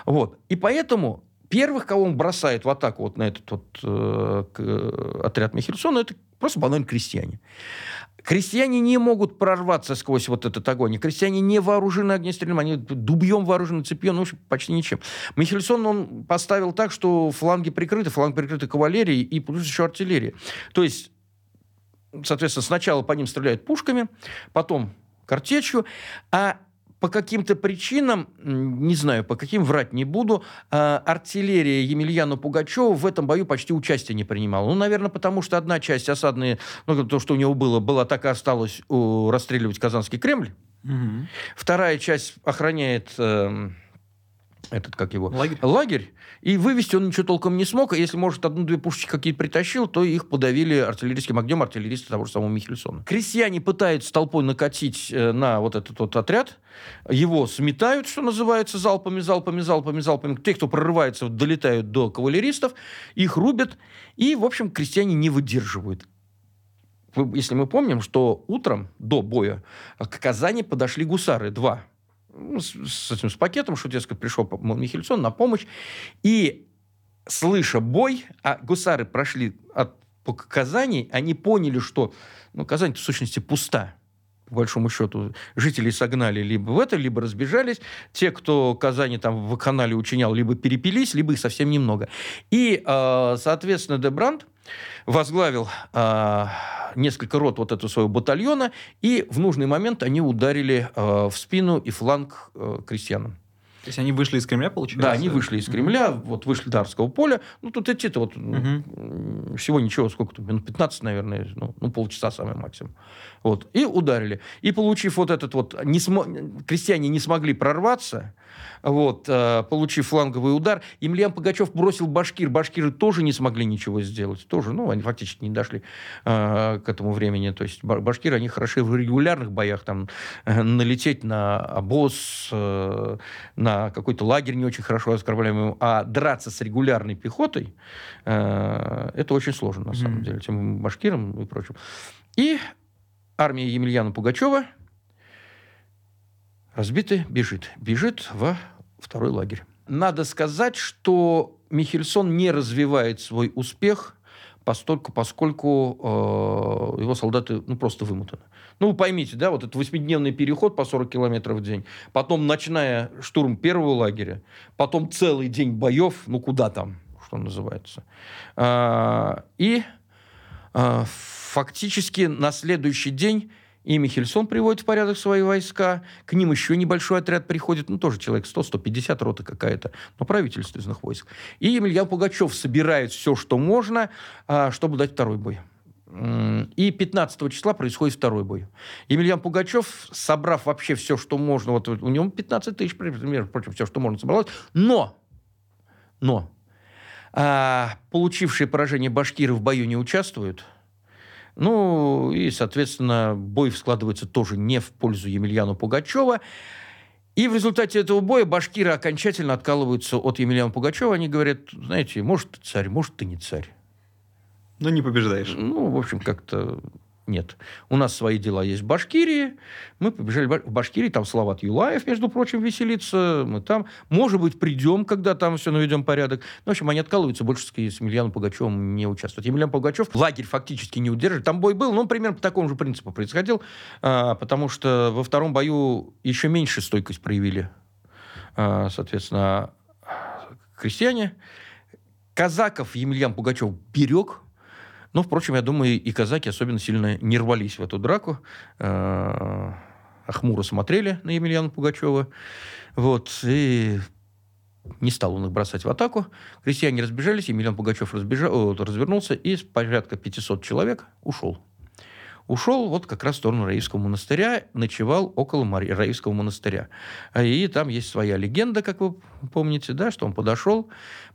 Вот. И поэтому первых, кого он бросает в атаку вот на этот вот, э, э, отряд Михельсона, это просто банально крестьяне. Крестьяне не могут прорваться сквозь вот этот огонь. Крестьяне не вооружены огнестрельным, они дубьем вооружены, цепьем, ну, почти ничем. Михельсон он поставил так, что фланги прикрыты, фланг прикрыты кавалерией и плюс еще артиллерия. То есть, соответственно, сначала по ним стреляют пушками, потом картечью, а по каким-то причинам, не знаю, по каким врать не буду, а, артиллерия Емельяна Пугачева в этом бою почти участия не принимала. Ну, наверное, потому что одна часть осадные, ну, то, что у него было, была так и осталась расстреливать Казанский Кремль. Угу. Вторая часть охраняет... Э, этот, как его, лагерь. лагерь, и вывести он ничего толком не смог, а если, может, одну-две пушечки какие-то притащил, то их подавили артиллерийским огнем артиллеристы того же самого Михельсона. Крестьяне пытаются толпой накатить э, на вот этот вот отряд, его сметают, что называется, залпами, залпами, залпами, залпами. Те, кто прорывается, долетают до кавалеристов, их рубят, и, в общем, крестьяне не выдерживают если мы помним, что утром до боя к Казани подошли гусары, два с, с этим с пакетом, что, дескать, пришел Михельсон на помощь. И, слыша бой, а гусары прошли от по Казани, они поняли, что ну, Казань в сущности пуста по большому счету, жителей согнали либо в это, либо разбежались. Те, кто Казани там в канале учинял, либо перепились, либо их совсем немного. И, э, соответственно, Дебранд возглавил э, несколько рот вот этого своего батальона, и в нужный момент они ударили э, в спину и фланг крестьянам. То есть они вышли из Кремля, получается? Да, они вышли из Кремля, mm-hmm. вот вышли Дарского поля. Ну, тут идти-то вот mm-hmm. всего ничего, сколько тут, минут 15, наверное, ну, ну, полчаса самый максимум. Вот, и ударили. И получив вот этот вот, не см... крестьяне не смогли прорваться, вот, э, получив фланговый удар, Емельян Пугачев бросил башкир. Башкиры тоже не смогли ничего сделать. Тоже, ну, они фактически не дошли э, к этому времени. То есть башкиры, они хороши в регулярных боях, там, э, налететь на обоз, э, на какой-то лагерь не очень хорошо оскорбляемый, а драться с регулярной пехотой, э, это очень сложно, на mm-hmm. самом деле, тем башкирам и прочим. И армия Емельяна Пугачева разбитая бежит. Бежит во второй лагерь. Надо сказать, что Михельсон не развивает свой успех постольку, поскольку э, его солдаты ну, просто вымотаны. Ну, вы поймите, да, вот этот восьмидневный переход по 40 километров в день, потом ночная штурм первого лагеря, потом целый день боев, ну, куда там, что называется. А, и а, фактически на следующий день и Михельсон приводит в порядок свои войска. К ним еще небольшой отряд приходит, ну, тоже человек 100-150, рота какая-то, но правительственных войск. И Емельян Пугачев собирает все, что можно, а, чтобы дать второй бой. И 15 числа происходит второй бой. Емельян Пугачев, собрав вообще все, что можно, вот у него 15 тысяч, между прочим, все, что можно, собралось. Но, но, а, получившие поражение башкиры в бою не участвуют – ну, и, соответственно, бой складывается тоже не в пользу Емельяна Пугачева. И в результате этого боя башкиры окончательно откалываются от Емельяна Пугачева. Они говорят, знаете, может, ты царь, может, ты не царь. Но не побеждаешь. Ну, в общем, как-то нет. У нас свои дела есть в Башкирии. Мы побежали в Башкирии. Там Салават Юлаев, между прочим, веселится. Мы там, может быть, придем, когда там все наведем порядок. Ну, в общем, они откалываются. Больше с Емельяном Пугачевым не участвуют. Емельян Пугачев лагерь фактически не удержит. Там бой был, но примерно по такому же принципу происходил. А, потому что во втором бою еще меньше стойкость проявили, а, соответственно, крестьяне. Казаков Емельян Пугачев берег, но, впрочем, я думаю, и казаки особенно сильно не рвались в эту драку. А хмуро смотрели на Емельяна Пугачева. Вот, и не стал он их бросать в атаку. Крестьяне разбежались, Емельян Пугачев разбежал, развернулся и с порядка 500 человек ушел ушел вот как раз в сторону Раевского монастыря, ночевал около Мари... Раевского монастыря. А и там есть своя легенда, как вы помните, да, что он подошел,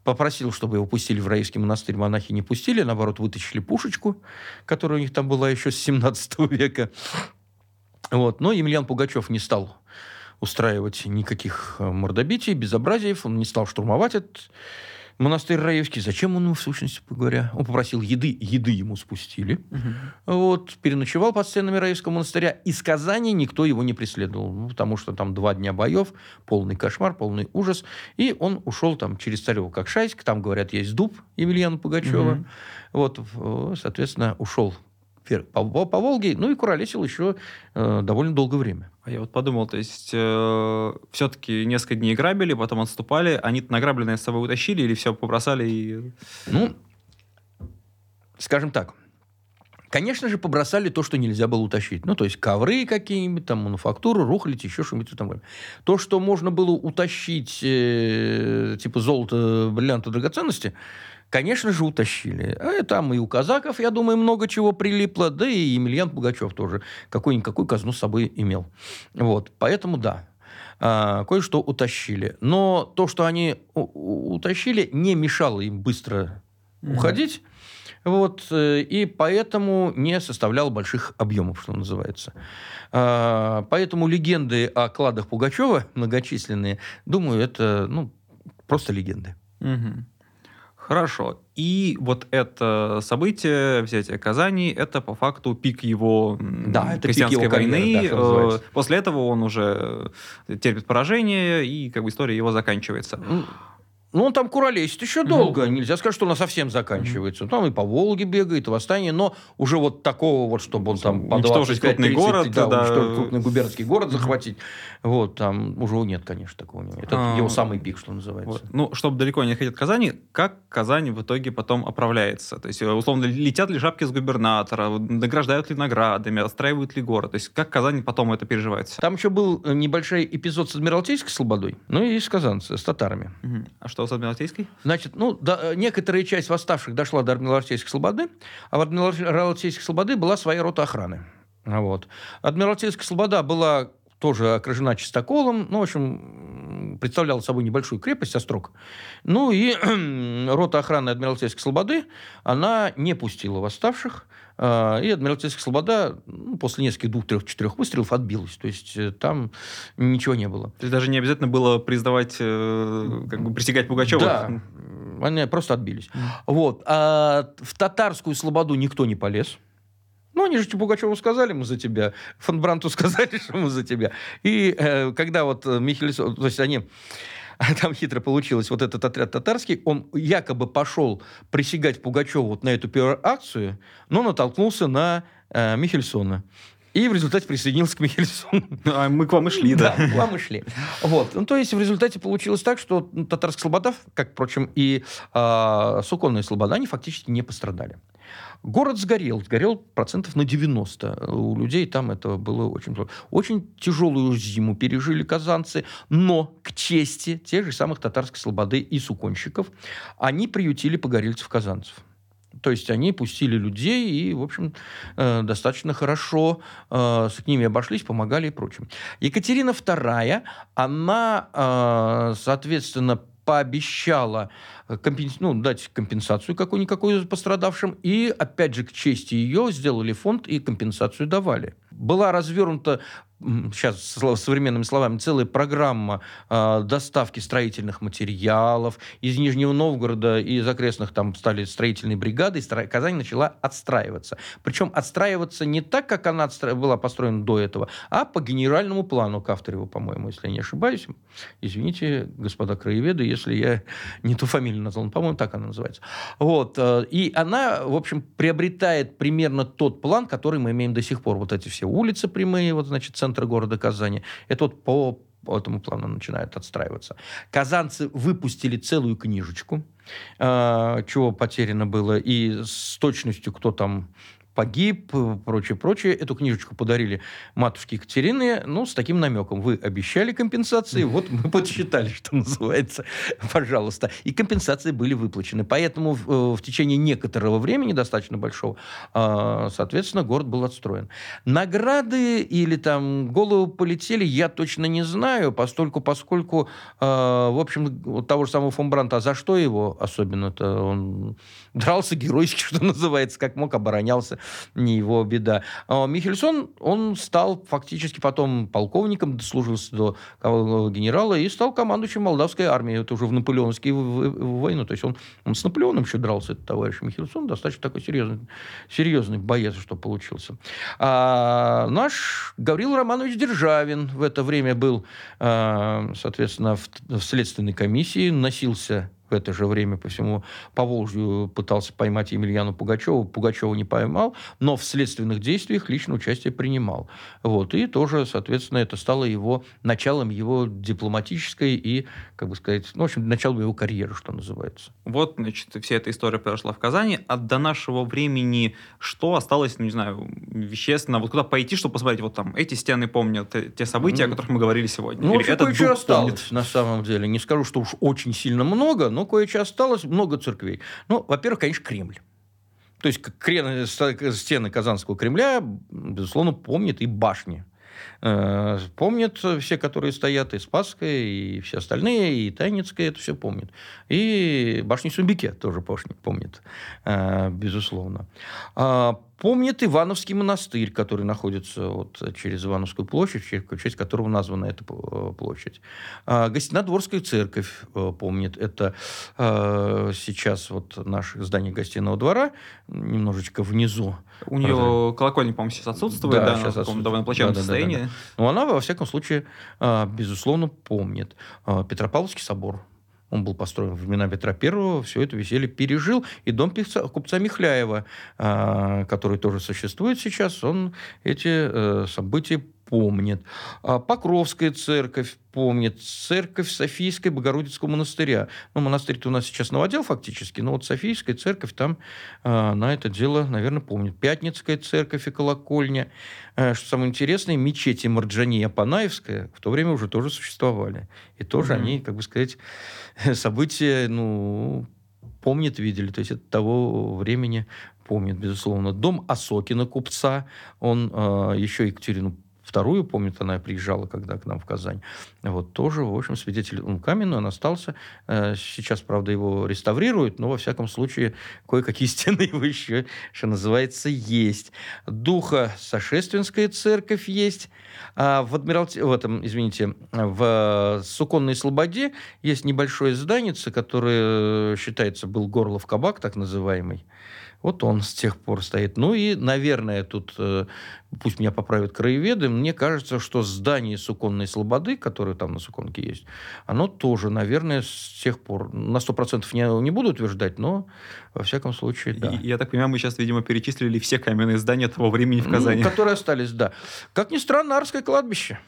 попросил, чтобы его пустили в Раевский монастырь, монахи не пустили, наоборот, вытащили пушечку, которая у них там была еще с 17 века. Вот. Но Емельян Пугачев не стал устраивать никаких э, мордобитий, безобразий, он не стал штурмовать этот монастырь Раевский. Зачем он ему, в сущности говоря? Он попросил еды, еды ему спустили. Угу. Вот, переночевал под стенами Раевского монастыря. Из Казани никто его не преследовал, ну, потому что там два дня боев, полный кошмар, полный ужас. И он ушел там через Царево, как Шайск. Там, говорят, есть дуб Емельяна Пугачева. Угу. Вот, соответственно, ушел по, по, по Волге, ну и куролесил еще э, довольно долгое время. А я вот подумал, то есть э, все-таки несколько дней грабили, потом отступали, они награбленное с собой утащили или все побросали? И... Ну, скажем так, Конечно же, побросали то, что нельзя было утащить. Ну, то есть ковры какие-нибудь, там, мануфактуру, рухлить, еще что-нибудь там. То, что можно было утащить, э, типа золото, бриллианты, драгоценности, конечно же, утащили. А там и у казаков, я думаю, много чего прилипло, да и Емельян Пугачев тоже какую-никакую казну с собой имел. Вот, поэтому да, а, кое-что утащили. Но то, что они утащили, не мешало им быстро mm-hmm. уходить. Вот, э, и поэтому не составлял больших объемов, что называется. А, поэтому легенды о кладах Пугачева многочисленные, думаю, это ну, просто легенды. Угу. Хорошо. И вот это событие, взятие Казани, это по факту пик его да, это крестьянской пик его войны. Карьеры, да, После этого он уже терпит поражение, и как бы история его заканчивается. Ну, он там куролесит еще долго. Нельзя сказать, что он совсем заканчивается. Там и по Волге бегает, и восстание, но уже вот такого вот, чтобы он там по Уничтожить крупный 30, город. Да, да. Уничтожить крупный губернский город захватить. Вот, там уже нет, конечно, такого не Это а, его самый пик, что называется. Вот. Ну, чтобы далеко не ходить от Казани, как Казань в итоге потом оправляется? То есть, условно, летят ли жабки с губернатора, награждают ли наградами, отстраивают ли город? То есть, как Казань потом это переживается? Там еще был небольшой эпизод с Адмиралтейской слободой, ну и с Казанцем, с татарами. Угу. А что с Адмиралтейской? Значит, ну, да, некоторая часть восставших дошла до Адмиралтейской слободы, а в Адмиралтейской слободы была своя рота охраны. Вот. Адмиралтейская слобода была тоже окружена чистоколом, ну, в общем, представляла собой небольшую крепость, острог. Ну, и [CLEARS THROAT] рота охраны Адмиралтейской слободы, она не пустила восставших, и Адмиралтейская слобода ну, после нескольких двух, трех, четырех выстрелов отбилась. То есть э, там ничего не было. То есть даже не обязательно было признавать, э, как бы присягать Пугачева? Да, они просто отбились. Mm. Вот. А в татарскую слободу никто не полез. Ну, они же Пугачеву сказали, мы за тебя. Фон Бранту [LAUGHS] сказали, что мы за тебя. И э, когда вот Михельсон... То есть они [LAUGHS] там хитро получилось, вот этот отряд татарский, он якобы пошел присягать Пугачеву вот на эту первую акцию, но натолкнулся на э, Михельсона. И в результате присоединился к Михельсону. [LAUGHS] А мы к вам и шли, да? [LAUGHS] Да, к вам и шли. Вот. Ну, то есть в результате получилось так, что татарская слобода, как, впрочем, и э, суконная слобода, они фактически не пострадали. Город сгорел, сгорел процентов на 90. У людей там это было очень сложно. Очень тяжелую зиму пережили казанцы, но к чести тех же самых татарской слободы и суконщиков они приютили погорельцев казанцев. То есть они пустили людей и, в общем, э, достаточно хорошо э, с ними обошлись, помогали и прочим. Екатерина II, она, э, соответственно, пообещала компенс... ну, дать компенсацию какую-никакую пострадавшим, и, опять же, к чести ее сделали фонд и компенсацию давали. Была развернута сейчас современными словами, целая программа э, доставки строительных материалов. Из Нижнего Новгорода и из окрестных там стали строительные бригады, и стро... Казань начала отстраиваться. Причем отстраиваться не так, как она отстра... была построена до этого, а по генеральному плану Кавторева, по-моему, если я не ошибаюсь. Извините, господа краеведы, если я [LAUGHS] не ту фамилию назвал, по-моему, так она называется. Вот. Э, и она, в общем, приобретает примерно тот план, который мы имеем до сих пор. Вот эти все улицы прямые, вот, значит, центра города Казани. Это вот по по этому плану начинают отстраиваться. Казанцы выпустили целую книжечку, э, чего потеряно было, и с точностью, кто там погиб, прочее, прочее. Эту книжечку подарили матушке Екатерине, ну, с таким намеком. Вы обещали компенсации, вот мы подсчитали, [LAUGHS] что называется, пожалуйста. И компенсации были выплачены. Поэтому в, э, в течение некоторого времени, достаточно большого, а, соответственно, город был отстроен. Награды или там головы полетели, я точно не знаю, постольку, поскольку, а, в общем, того же самого фон Бранта, а за что его особенно-то? Он дрался геройски, [LAUGHS] что называется, как мог, оборонялся не его беда. А Михельсон, он стал фактически потом полковником, дослужился до генерала и стал командующим молдавской армией. Это уже в наполеоновские войну. То есть он, он с Наполеоном еще дрался, этот товарищ Михельсон. Достаточно такой серьезный, серьезный боец, что получился. А наш Гаврил Романович Державин в это время был, а, соответственно, в следственной комиссии, носился в это же время по всему Поволжью пытался поймать Емельяну Пугачева. Пугачева не поймал, но в следственных действиях лично участие принимал. Вот. И тоже, соответственно, это стало его началом его дипломатической и, как бы сказать, ну, в общем, началом его карьеры, что называется. Вот, значит, вся эта история произошла в Казани. А до нашего времени что осталось, ну, не знаю, вещественно? Вот куда пойти, чтобы посмотреть, вот там, эти стены помнят те события, о которых мы говорили сегодня? Ну, Или этот дух осталось, помнит? на самом деле. Не скажу, что уж очень сильно много, но кое-что осталось, много церквей. Ну, во-первых, конечно, Кремль. То есть стены Казанского Кремля, безусловно, помнят и башни. Э, помнят все, которые стоят, и Спасская, и все остальные, и Тайницкая, это все помнят. И башни Сумбике тоже помнят, э, безусловно. А помнит Ивановский монастырь, который находится вот через Ивановскую площадь, в честь которого названа эта э, площадь. А, Гостинодворская церковь э, помнит. Это э, сейчас вот наше здание гостиного двора, немножечко внизу. У нее колокольня, по-моему, сейчас отсутствует, да, да сейчас отсутствует. довольно плачевном да, состоянии. Да, да, да. Но она, во всяком случае, безусловно, помнит. Петропавловский собор он был построен в времена Петра Первого, все это веселье пережил. И дом певца, купца Михляева, э, который тоже существует сейчас, он эти э, события помнит. А Покровская церковь помнит. Церковь Софийской Богородицкого монастыря. Ну, монастырь-то у нас сейчас новодел фактически, но вот Софийская церковь там э, на это дело, наверное, помнит. Пятницкая церковь и колокольня. Э, что самое интересное, мечети Марджани и Апанаевская в то время уже тоже существовали. И тоже mm-hmm. они, как бы сказать, [LAUGHS] события, ну, помнят, видели. То есть от того времени помнит, безусловно. Дом Осокина, купца, он э, еще Екатерину вторую, помнит, она приезжала когда к нам в Казань. Вот тоже, в общем, свидетель ну, каменный, он остался. Э, сейчас, правда, его реставрируют, но, во всяком случае, кое-какие [LAUGHS] стены его еще, что называется, есть. Духа Сошественская церковь есть. А в Адмиралте, в этом, извините, в Суконной Слободе есть небольшое здание, которое считается был Горлов кабак, так называемый. Вот он с тех пор стоит. Ну и, наверное, тут, э, пусть меня поправят краеведы, мне кажется, что здание Суконной Слободы, которое там на Суконке есть, оно тоже, наверное, с тех пор, на 100% не, не буду утверждать, но во всяком случае, да. И, я так понимаю, мы сейчас, видимо, перечислили все каменные здания того времени в Казани. Ну, которые остались, да. Как ни странно, Арское кладбище.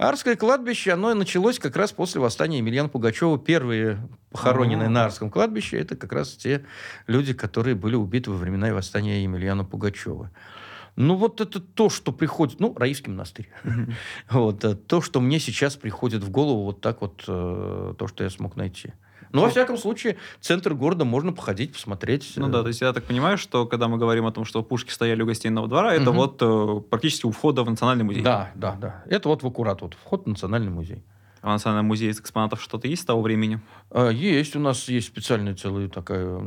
Арское кладбище, оно началось как раз после восстания Емельяна Пугачева. Первые похороненные А-а-а. на Арском кладбище, это как раз те люди, которые были убиты во времена восстания Емельяна Пугачева. Ну, вот это то, что приходит... Ну, Раевский монастырь. Mm-hmm. [LAUGHS] Вот, э, то, что мне сейчас приходит в голову, вот так вот, э, то, что я смог найти. Но, во всяком случае, центр города можно походить, посмотреть. Ну да, то есть я так понимаю, что когда мы говорим о том, что пушки стояли у гостиного двора, это вот э, практически у входа в Национальный музей. Да, да, да. Это вот в аккурат, вот вход в Национальный музей. В Национальном музее из экспонатов что-то есть с того времени? А, есть. У нас есть специальный целый такой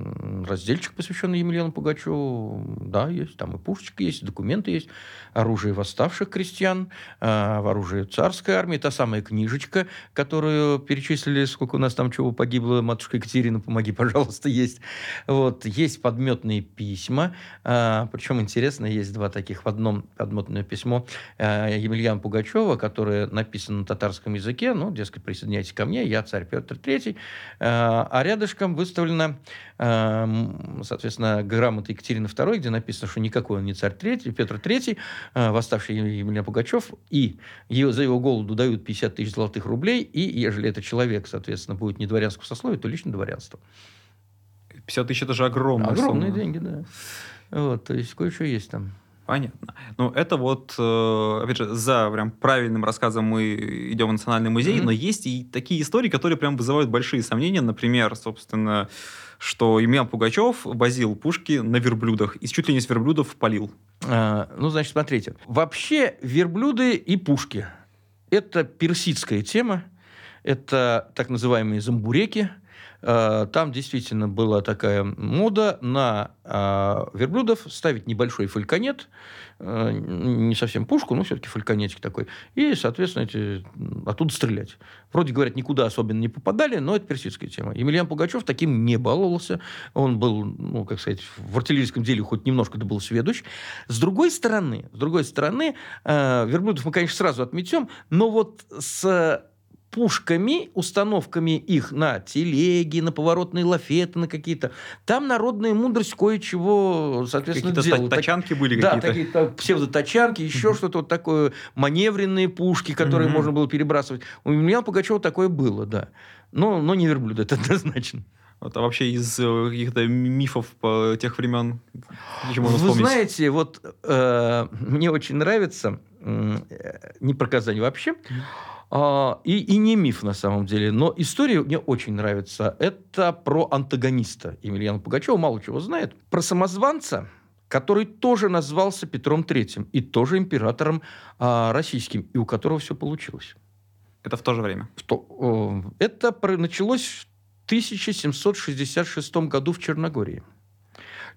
разделчик, посвященный Емельяну Пугачеву. Да, есть. Там и пушечка есть, документы есть. Оружие восставших крестьян, а, оружие царской армии. Та самая книжечка, которую перечислили, сколько у нас там чего погибло. Матушка Екатерина, помоги, пожалуйста, есть. Вот. Есть подметные письма. А, Причем интересно, есть два таких. В одном подметное письмо Емельяна Пугачева, которое написано на татарском языке, ну, дескать, присоединяйтесь ко мне, я царь Петр III. Э, а рядышком выставлена, э, соответственно, грамота Екатерины II, где написано, что никакой он не царь III, Петр III, э, восставший Емельян Пугачев, и за его голоду дают 50 тысяч золотых рублей, и ежели этот человек, соответственно, будет не дворянского сословия, то лично дворянство. 50 тысяч – это же огромные Огромные суммы. деньги, да. Вот, то есть кое-что есть там. Понятно. Ну, это вот, э, опять же, за прям правильным рассказом мы идем в Национальный музей, mm-hmm. но есть и такие истории, которые прям вызывают большие сомнения. Например, собственно, что Емельян Пугачев возил пушки на верблюдах и чуть ли не с верблюдов полил. А, ну, значит, смотрите. Вообще верблюды и пушки – это персидская тема. Это так называемые замбуреки – там действительно была такая мода на э, верблюдов ставить небольшой фальконет, э, не совсем пушку, но все-таки фальконетик такой, и, соответственно, эти, оттуда стрелять. Вроде, говорят, никуда особенно не попадали, но это персидская тема. Емельян Пугачев таким не баловался. Он был, ну, как сказать, в артиллерийском деле хоть немножко да был сведущ. С другой стороны, с другой стороны, верблюдов мы, конечно, сразу отметем, но вот с пушками, установками их на телеги, на поворотные лафеты, на какие-то. Там народная мудрость кое-чего, соответственно, какие-то делала. тачанки были да, какие-то. Да, такие псевдотачанки, еще что-то вот такое, маневренные пушки, которые можно было перебрасывать. У меня Пугачева такое было, да. Но, но не верблюд, это [LAUGHS] однозначно. Вот, а вообще из э, каких-то мифов по тех времен, Вы вспомнить? знаете, вот э, мне очень нравится, э, не про Казань вообще, mm а, и, и не миф на самом деле, но история мне очень нравится. Это про антагониста Емельяна Пугачева, мало чего знает. Про самозванца, который тоже назвался Петром Третьим и тоже императором а, российским, и у которого все получилось. Это в то же время? В то, это началось в 1766 году в Черногории.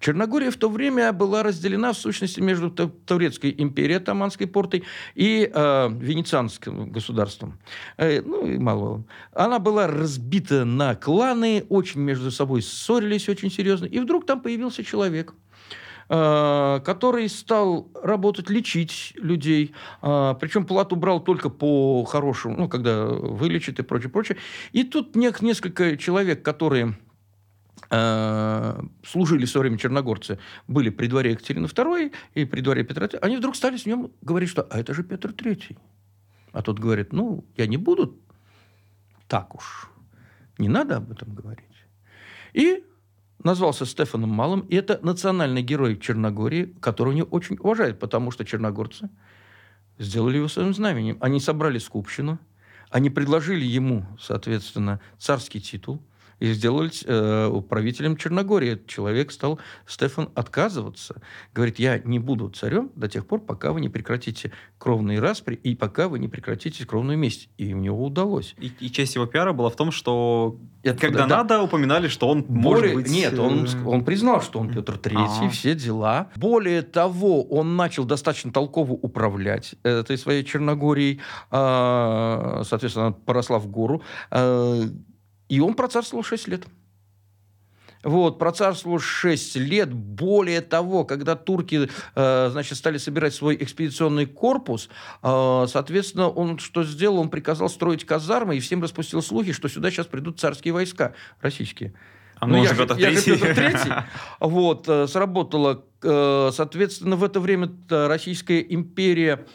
Черногория в то время была разделена, в сущности, между Турецкой империей, Атаманской портой, и э, Венецианским государством. Э, ну, и мало. Она была разбита на кланы, очень между собой ссорились очень серьезно. И вдруг там появился человек, э, который стал работать, лечить людей. Э, причем плату брал только по хорошему, ну, когда вылечит и прочее, прочее. И тут несколько человек, которые служили в свое время черногорцы, были при дворе Екатерины II и при дворе Петра III, они вдруг стали с ним говорить, что «а это же Петр III». А тот говорит, ну, я не буду так уж. Не надо об этом говорить. И назвался Стефаном Малым, и это национальный герой Черногории, которого они очень уважают, потому что черногорцы сделали его своим знаменем. Они собрали скупщину, они предложили ему, соответственно, царский титул – и сделали э, правителем Черногории. Человек стал, Стефан, отказываться. Говорит, я не буду царем до тех пор, пока вы не прекратите кровные распри и пока вы не прекратите кровную месть. И у него удалось. И, и часть его пиара была в том, что Это, когда да, надо, упоминали, что он Более, может быть... Нет, он, э, он признал, что он Петр Третий, все дела. Более того, он начал достаточно толково управлять этой своей Черногорией. А, соответственно, она поросла в гору. И он процарствовал 6 лет. Вот, процарствовал 6 лет. Более того, когда турки, э, значит, стали собирать свой экспедиционный корпус, э, соответственно, он что сделал? Он приказал строить казармы и всем распустил слухи, что сюда сейчас придут царские войска российские. А ну, я, же, я же Петр Третий. Вот, э, сработало, э, соответственно, в это время Российская империя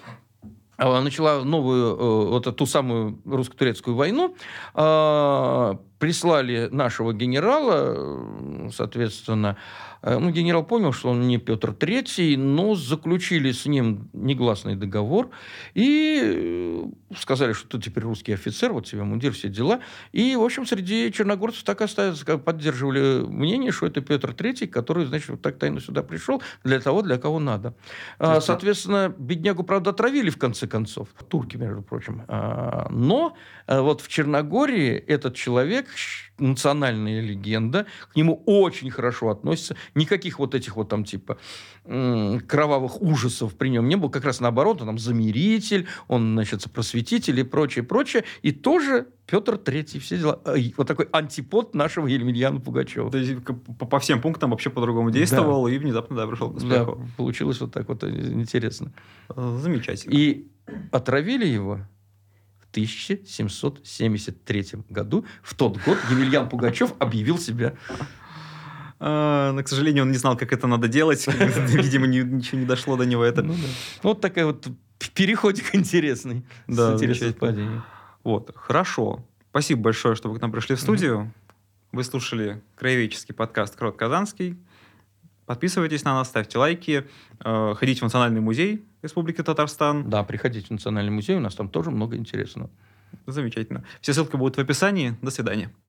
начала новую, э, вот ту самую русско-турецкую войну, а, прислали нашего генерала, соответственно, Э, ну, генерал понял, что он не Петр III, но заключили с ним негласный договор и э, сказали, что ты теперь русский офицер, вот тебе мундир, все дела. И, в общем, среди черногорцев так остается, поддерживали мнение, что это Петр III, который, значит, вот так тайно сюда пришел для того, для кого надо. А, соответственно, беднягу, правда, отравили в конце концов. Турки, между прочим. А, но э, вот в Черногории этот человек национальная легенда, к нему очень хорошо относятся. Никаких вот этих вот там типа кровавых ужасов при нем не было. Как раз наоборот, он там замиритель, он, значит, просветитель и прочее, прочее. И тоже Петр Третий, все дела. Вот такой антипод нашего Емельяна Пугачева. То есть по, по всем пунктам вообще по-другому действовал да. и внезапно да, пришел к успеху. Да, получилось вот так вот э, интересно. Замечательно. И отравили его 1773 году. В тот год Емельян Пугачев объявил себя а, но, к сожалению, он не знал, как это надо делать. [LAUGHS] Видимо, ничего не дошло до него это. Ну, да. Вот такая вот переходик интересный. Да, интересное Вот, хорошо. Спасибо большое, что вы к нам пришли в студию. Вы слушали краеведческий подкаст «Крот Казанский». Подписывайтесь на нас, ставьте лайки, э, ходите в Национальный музей Республики Татарстан. Да, приходите в Национальный музей, у нас там тоже много интересного. Замечательно. Все ссылки будут в описании. До свидания.